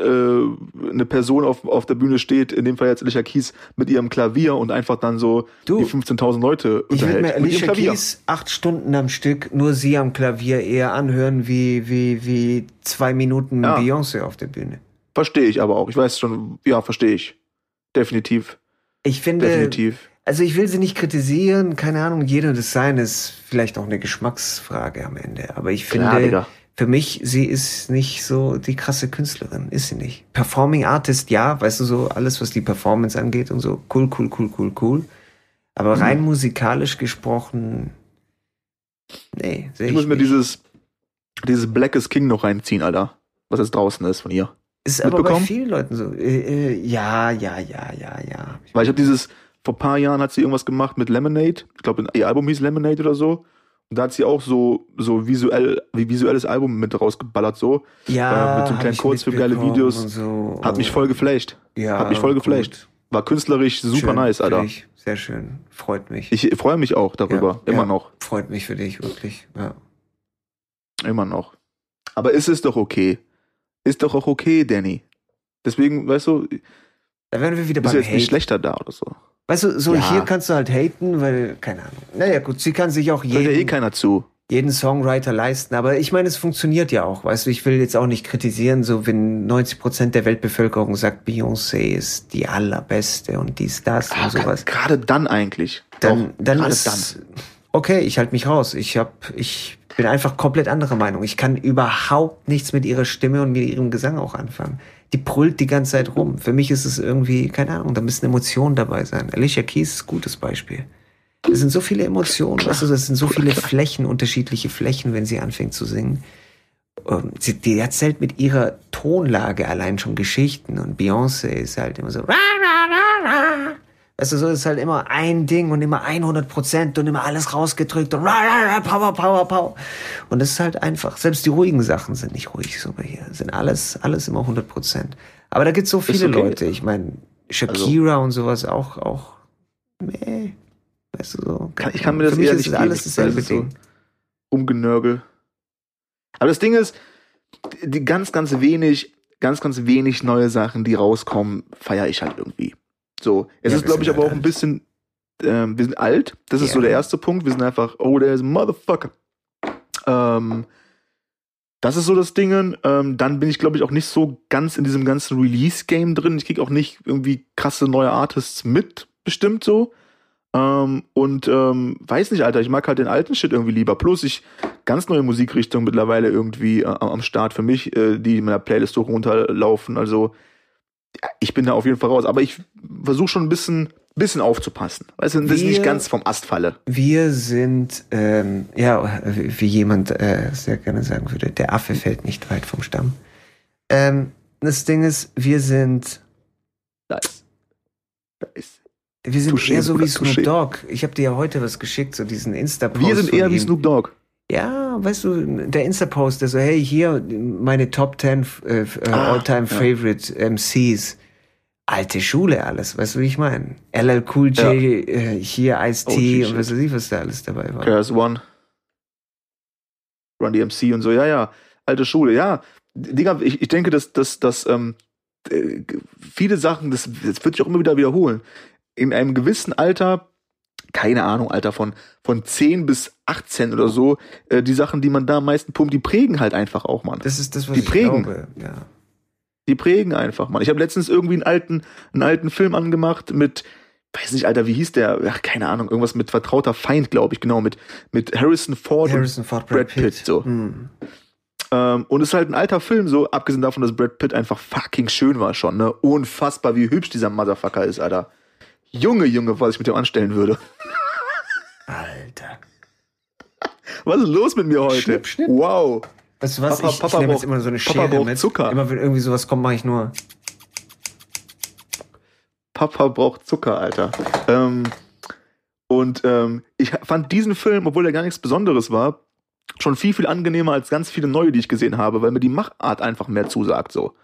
eine Person auf, auf der Bühne steht, in dem Fall jetzt Alicia Keys, mit ihrem Klavier und einfach dann so Du, die 15.000 Leute Ich würde unterhält. mir mit ihrem Alicia. Keys acht Stunden am Stück nur sie am Klavier eher anhören wie, wie, wie zwei Minuten Ja. Beyoncé auf der Bühne. Verstehe ich aber auch. Ich weiß schon, ja, verstehe ich. Definitiv. Ich finde, Definitiv. also ich will sie nicht kritisieren, keine Ahnung, jeder Design ist vielleicht auch eine Geschmacksfrage am Ende, aber ich finde, Klar. Für mich, sie ist nicht so die krasse Künstlerin, ist sie nicht. Performing Artist, ja, weißt du, so alles, was die Performance angeht und so, cool, cool, cool, cool, cool. Aber Mhm. rein musikalisch gesprochen, nee, sehe Ich ich, muss mir nicht. dieses, dieses Black is King noch reinziehen, Alter. Was jetzt draußen ist von ihr. Ist aber bei vielen Leuten so. Äh, äh, ja, ja, ja, ja, ja. Weil ich habe dieses, vor ein paar Jahren hat sie irgendwas gemacht mit Lemonade. Ich glaube, ihr Album hieß Lemonade oder so. Da hat sie auch so, so visuell, wie visuelles Album mit rausgeballert, so. Ja, äh, mit so einem kleinen Kurzfilm, geile Videos. So. Hat mich voll geflasht. ja, hat mich voll gut. geflasht. War künstlerisch super Schön nice, Alter. dich. Sehr schön. Freut mich. Ich freue mich auch darüber. Ja, immer ja. noch. Freut mich für dich, wirklich. Ja. Immer noch. Aber ist es doch okay. Ist doch auch okay, Danny. Deswegen, weißt du, Da wären wir wieder beim jetzt nicht Hate. schlechter da oder so. Weißt du, so Ja. hier kannst du halt haten, weil, keine Ahnung. Naja, gut, sie kann sich auch Hört ja eh jeden, keiner zu. jeden Songwriter leisten, aber ich meine, es funktioniert ja auch. Weißt du, ich will jetzt auch nicht kritisieren, so wenn 90 Prozent der Weltbevölkerung sagt, Beyoncé ist die allerbeste und dies, das Ah, und sowas. Gerade dann eigentlich. Dann, dann gerade ist, okay, ich halte mich raus. Ich hab, ich bin einfach komplett anderer Meinung. Ich kann überhaupt nichts mit ihrer Stimme und mit ihrem Gesang auch anfangen. Die brüllt die ganze Zeit rum. Für mich ist es irgendwie, keine Ahnung, da müssen Emotionen dabei sein. Alicia Keys ist ein gutes Beispiel. Es sind so viele Emotionen, du, das sind so viele Flächen, unterschiedliche Flächen, wenn sie anfängt zu singen. Ähm, Sie, die erzählt mit ihrer Tonlage allein schon Geschichten und Beyoncé ist halt immer so. Weißt du, so ist halt immer ein Ding und immer 100 Prozent und immer alles rausgedrückt und Power, Power, Power. Und das ist halt einfach. Selbst die ruhigen Sachen sind nicht ruhig so bei hier. Sind alles, alles immer 100 Prozent. Aber da gibt's so viele okay. Leute. Ich meine, Shakira und sowas auch, auch, meh. Weißt du, so. Kann- ich kann mir das eher nicht es alles dasselbe Das ist so- Ding. Umgenörgel. Aber das Ding ist, die ganz, ganz wenig, ganz, ganz wenig neue Sachen, die rauskommen, feiere ich halt irgendwie. So, es Ja, ist, glaube ich, aber auch halt ein bisschen, ähm, wir sind alt. Das ist Ja. so der erste Punkt. Wir sind einfach, oh, der ist ein Motherfucker. Ähm, das ist so das Ding. Ähm, dann bin ich, glaube ich, auch nicht so ganz in diesem ganzen Release-Game drin. Ich kriege auch nicht irgendwie krasse neue Artists mit, bestimmt so. Ähm, und ähm, weiß nicht, Alter, ich mag halt den alten Shit irgendwie lieber. Plus ich ganz neue Musikrichtungen mittlerweile irgendwie äh, am Start für mich, äh, die in meiner Playlist hoch runterlaufen. Also ich bin da auf jeden Fall raus. Aber ich versuche schon ein bisschen, bisschen aufzupassen. Weißt du, dass ich nicht ganz vom Ast falle. Wir sind, ähm, ja, wie jemand äh, sehr gerne sagen würde, der Affe fällt nicht weit vom Stamm. Ähm, das Ding ist, wir sind, Nice. Nice. wir sind Touché, eher so wie Snoop. Dogg. Ich habe dir ja heute was geschickt, so diesen Insta-Post. Wir sind eher wie. Snoop Dogg. Ja, weißt du, der Insta-Post, der so, hey, hier meine Top 10 äh, äh, Ah, All-Time ja. Favorite MCs. Alte Schule alles, weißt du, wie ich meine? LL Cool J, äh, hier Ice-T OG und was weiß ich, was da alles dabei war. Chaos One. Run DMC und so, ja, ja. Alte Schule, ja. Digga, ich, ich denke, dass, dass, dass ähm, äh, viele Sachen, das, das wird sich auch immer wieder wiederholen. In einem gewissen Alter, keine Ahnung, Alter, von, von 10 bis 18 oder so, äh, die Sachen, die man da am meisten pumpt, die prägen halt einfach auch, Mann. Das ist das, was Die ich prägen. glaube. Ja. Die prägen einfach, Mann. Ich habe letztens irgendwie einen alten, einen alten Film angemacht mit, weiß nicht, Alter, wie hieß der? Ach, keine Ahnung, irgendwas mit vertrauter Feind, glaube ich, genau, mit, mit Harrison Ford Harrison Ford, Brad, Brad Pitt, Pitt. so. Hm. Ähm, und es ist halt ein alter Film, so, abgesehen davon, dass Brad Pitt einfach fucking schön war schon, ne? Unfassbar, wie hübsch dieser Motherfucker ist, Alter. Junge, Junge, was ich mit dem anstellen würde. Alter. Was ist los mit mir heute? Schnipp, schnipp. Wow. Weißt du was? Papa- ich Papa ich nehme jetzt braucht- immer so eine Papa Schere braucht mit. Zucker. Immer wenn irgendwie sowas kommt, mache ich nur. Papa braucht Zucker, Alter. Ähm, und ähm, ich fand diesen Film, obwohl er gar nichts Besonderes war, schon viel, viel angenehmer als ganz viele neue, die ich gesehen habe, weil mir die Machart einfach mehr zusagt, so.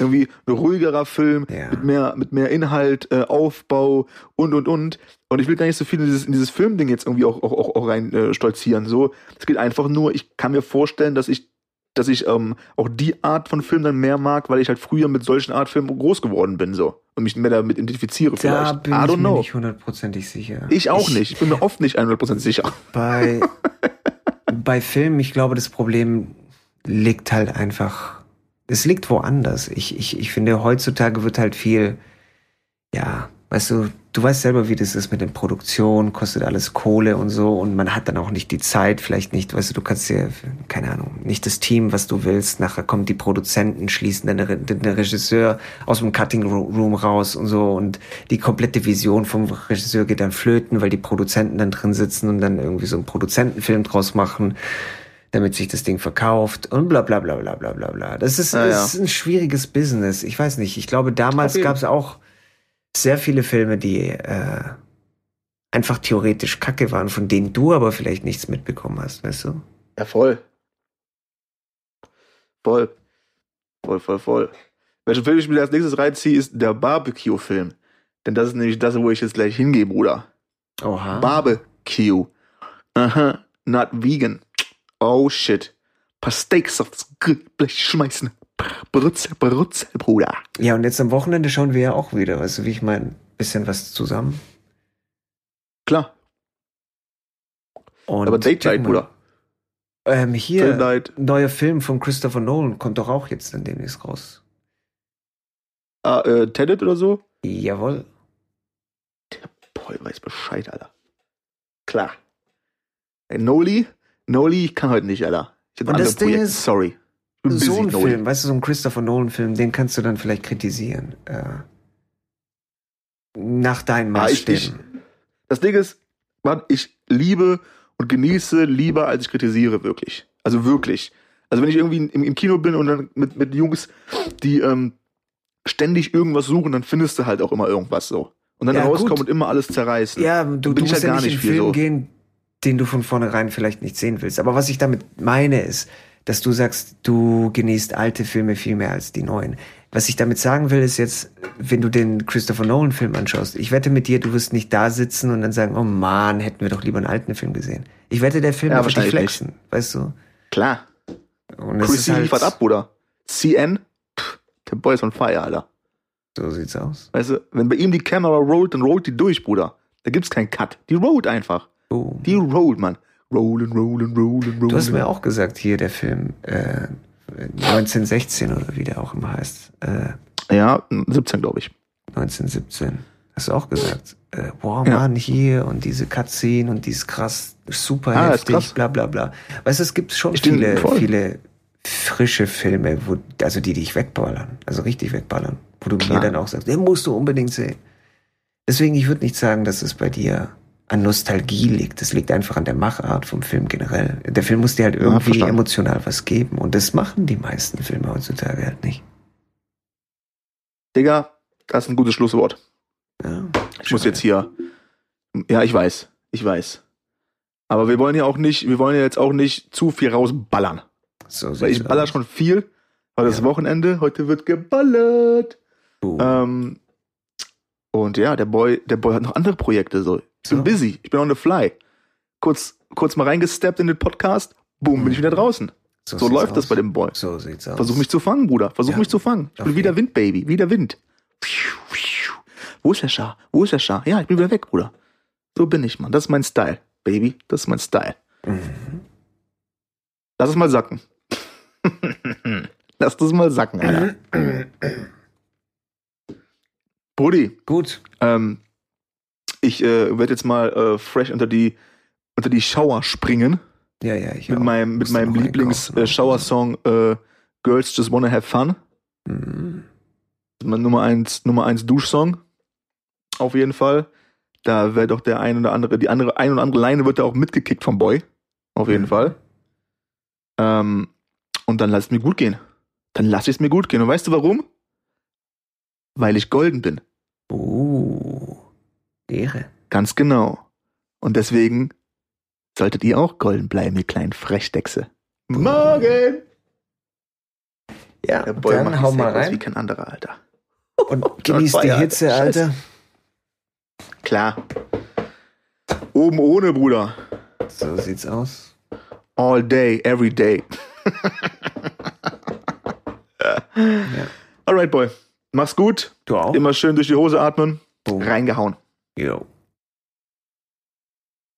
Irgendwie ein ruhigerer Film Ja. mit mehr, mit mehr Inhalt, äh, Aufbau und und und. Und ich will gar nicht so viel in dieses, in dieses Filmding jetzt irgendwie auch, auch, auch, auch rein äh, stolzieren. So, es geht einfach nur, ich kann mir vorstellen, dass ich, dass ich ähm, auch die Art von Film dann mehr mag, weil ich halt früher mit solchen Art Filmen groß geworden bin, so. Und mich mehr damit identifiziere Da vielleicht. bin I ich don't mir know. nicht hundertprozentig sicher. Ich auch nicht. Ich bin mir oft nicht 100% sicher. Bei, bei Filmen, ich glaube, das Problem liegt halt einfach, es liegt woanders. Ich, ich, ich finde, heutzutage wird halt viel, ja, weißt du, du weißt selber, wie das ist mit den Produktionen, kostet alles Kohle und so und man hat dann auch nicht die Zeit, vielleicht nicht, weißt du, du kannst dir, keine Ahnung, nicht das Team, was du willst, nachher kommen die Produzenten, schließen dann den Regisseur aus dem Cutting Room raus und so und die komplette Vision vom Regisseur geht dann flöten, weil die Produzenten dann drin sitzen und dann irgendwie so einen Produzentenfilm draus machen damit sich das Ding verkauft und bla bla bla bla bla bla bla. Das ist, Ja, das ist ein schwieriges Business. Ich weiß nicht. Ich glaube, damals gab es auch sehr viele Filme, die äh, einfach theoretisch Kacke waren, von denen du aber vielleicht nichts mitbekommen hast, weißt du? Ja, voll. Voll. Voll, voll, voll. Welchen Film ich mir als nächstes reinziehe, ist der Barbecue-Film. Denn das ist nämlich das, wo ich jetzt gleich hingehe, Bruder. Oha. Barbecue. Aha, not vegan. Oh shit. Paar Steaks aufs Grillblech schmeißen. Brutzel, Brutzel, Bruder. ja, und jetzt am Wochenende schauen wir ja auch wieder, weißt du, wie ich meine, bisschen was zusammen. Klar, Und aber Date Night. Bruder. Ähm, hier, Film neuer Film von Christopher Nolan kommt doch auch jetzt dann demnächst raus. Ah, äh, Tenet oder so? Jawohl. Boah, ich weiß Bescheid, Alter. Klar. Ey, Noli? Noli, ich kann heute nicht, Alter. Ich hab Und das Ding Projekte. ist, Sorry. So ein Noli. Film, weißt du, so ein Christopher Nolan-Film, den kannst du dann vielleicht kritisieren. Äh, nach deinen Ah, Maßstäben. Das Ding ist, Mann, ich liebe und genieße lieber, als ich kritisiere, wirklich. Also wirklich. Also wenn ich irgendwie im, im Kino bin und dann mit, mit Jungs, die ähm, ständig irgendwas suchen, dann findest du halt auch immer irgendwas so. Und dann Ja, rauskommen gut. und immer alles zerreißen. Ja, du, du musst halt ja gar nicht in viel Film so. gehen, den du von vornherein vielleicht nicht sehen willst. Aber was ich damit meine ist, dass du sagst, du genießt alte Filme viel mehr als die neuen. Was ich damit sagen will, ist jetzt, wenn du den Christopher Nolan-Film anschaust, ich wette mit dir, du wirst nicht da sitzen und dann sagen, oh Mann, hätten wir doch lieber einen alten Film gesehen. Ich wette, der Film Ja, wird dich flexen, weißt du? Klar. Und Chrissy ist halt, liefert ab, Bruder. CN, pff, der Boy ist on fire, Alter. So sieht's aus. Weißt du, wenn bei ihm die Kamera rollt, dann rollt die durch, Bruder. Da gibt's keinen Cut. Die rollt einfach. Boom. Die rollt, Mann. Rollen, rollen, rollen, rollen. Du hast mir auch gesagt, hier der Film äh, 1916 oder wie der auch immer heißt. Äh, Ja, 17, glaube ich. 1917. Hast du auch gesagt. Äh, boah, Ja. Mann, hier und diese Cutscene und die ist krass, super Ah, heftig, krass. bla bla bla. Weißt du, es gibt schon Stimmt, viele, viele frische Filme, wo, also die dich wegballern, also richtig wegballern, wo du Klar. mir dann auch sagst, den musst du unbedingt sehen. Deswegen, ich würde nicht sagen, dass es bei dir an Nostalgie liegt. Das liegt einfach an der Machart vom Film generell. Der Film muss dir halt irgendwie verstanden. emotional was geben und das machen die meisten Filme heutzutage halt nicht. Digga, das ist ein gutes Schlusswort. Ja, Ich muss jetzt hier. Ja, ich weiß. Ich weiß. Aber wir wollen ja auch nicht, wir wollen ja jetzt auch nicht zu viel rausballern. so Weil ich baller aus. schon viel. Heute ist Ja. Wochenende, heute wird geballert. Ähm, und ja, der Boy, der Boy hat noch andere Projekte so. Ich bin So. busy, ich bin on the fly. Kurz, kurz mal reingesteppt in den Podcast, boom, bin ich wieder draußen. So sieht's läuft das aus. bei dem Boy. So sieht's aus. Versuch mich zu fangen, Bruder. Versuch Ja. mich zu fangen. Ich Auf bin wieder. Wind, Baby. Wieder Wind. Wo ist der Schar? Wo ist der Schar? Ja, ich bin wieder weg, Bruder. So bin ich, Mann. Das ist mein Style, Baby. Das ist mein Style. Mhm. Lass es mal sacken. Lass das mal sacken, Alter. Brudi, Gut. ähm, ich äh, werde jetzt mal äh, fresh unter die unter die Shower springen Ja, ja, ich mit auch. meinem mit meinem noch Lieblings einkaufen. äh, äh, Girls Just Wanna Have Fun. Mhm. mein Nummer eins, Nummer eins Duschsong. Auf jeden Fall. Da wird auch der ein oder andere, die andere, ein oder andere Leine wird da auch mitgekickt vom Boy. Auf jeden Mhm. Fall. Ähm, und dann lass es mir gut gehen. Dann lass ich es mir gut gehen. Und weißt du warum? Weil ich golden bin. Uh, Ehre. Ganz genau. Und deswegen solltet ihr auch golden bleiben, ihr kleinen Frechdechse. Morgen! Ja, Der Boy dann hau mal aus wie rein kein anderer, Alter. und genieß die Hitze, Scheiße. Alter. Klar. Oben ohne, Bruder. So sieht's aus. All day, every day. Ja. Alright, Boy. Mach's gut. Du auch? Immer schön durch die Hose atmen. Boom. Reingehauen. Yo.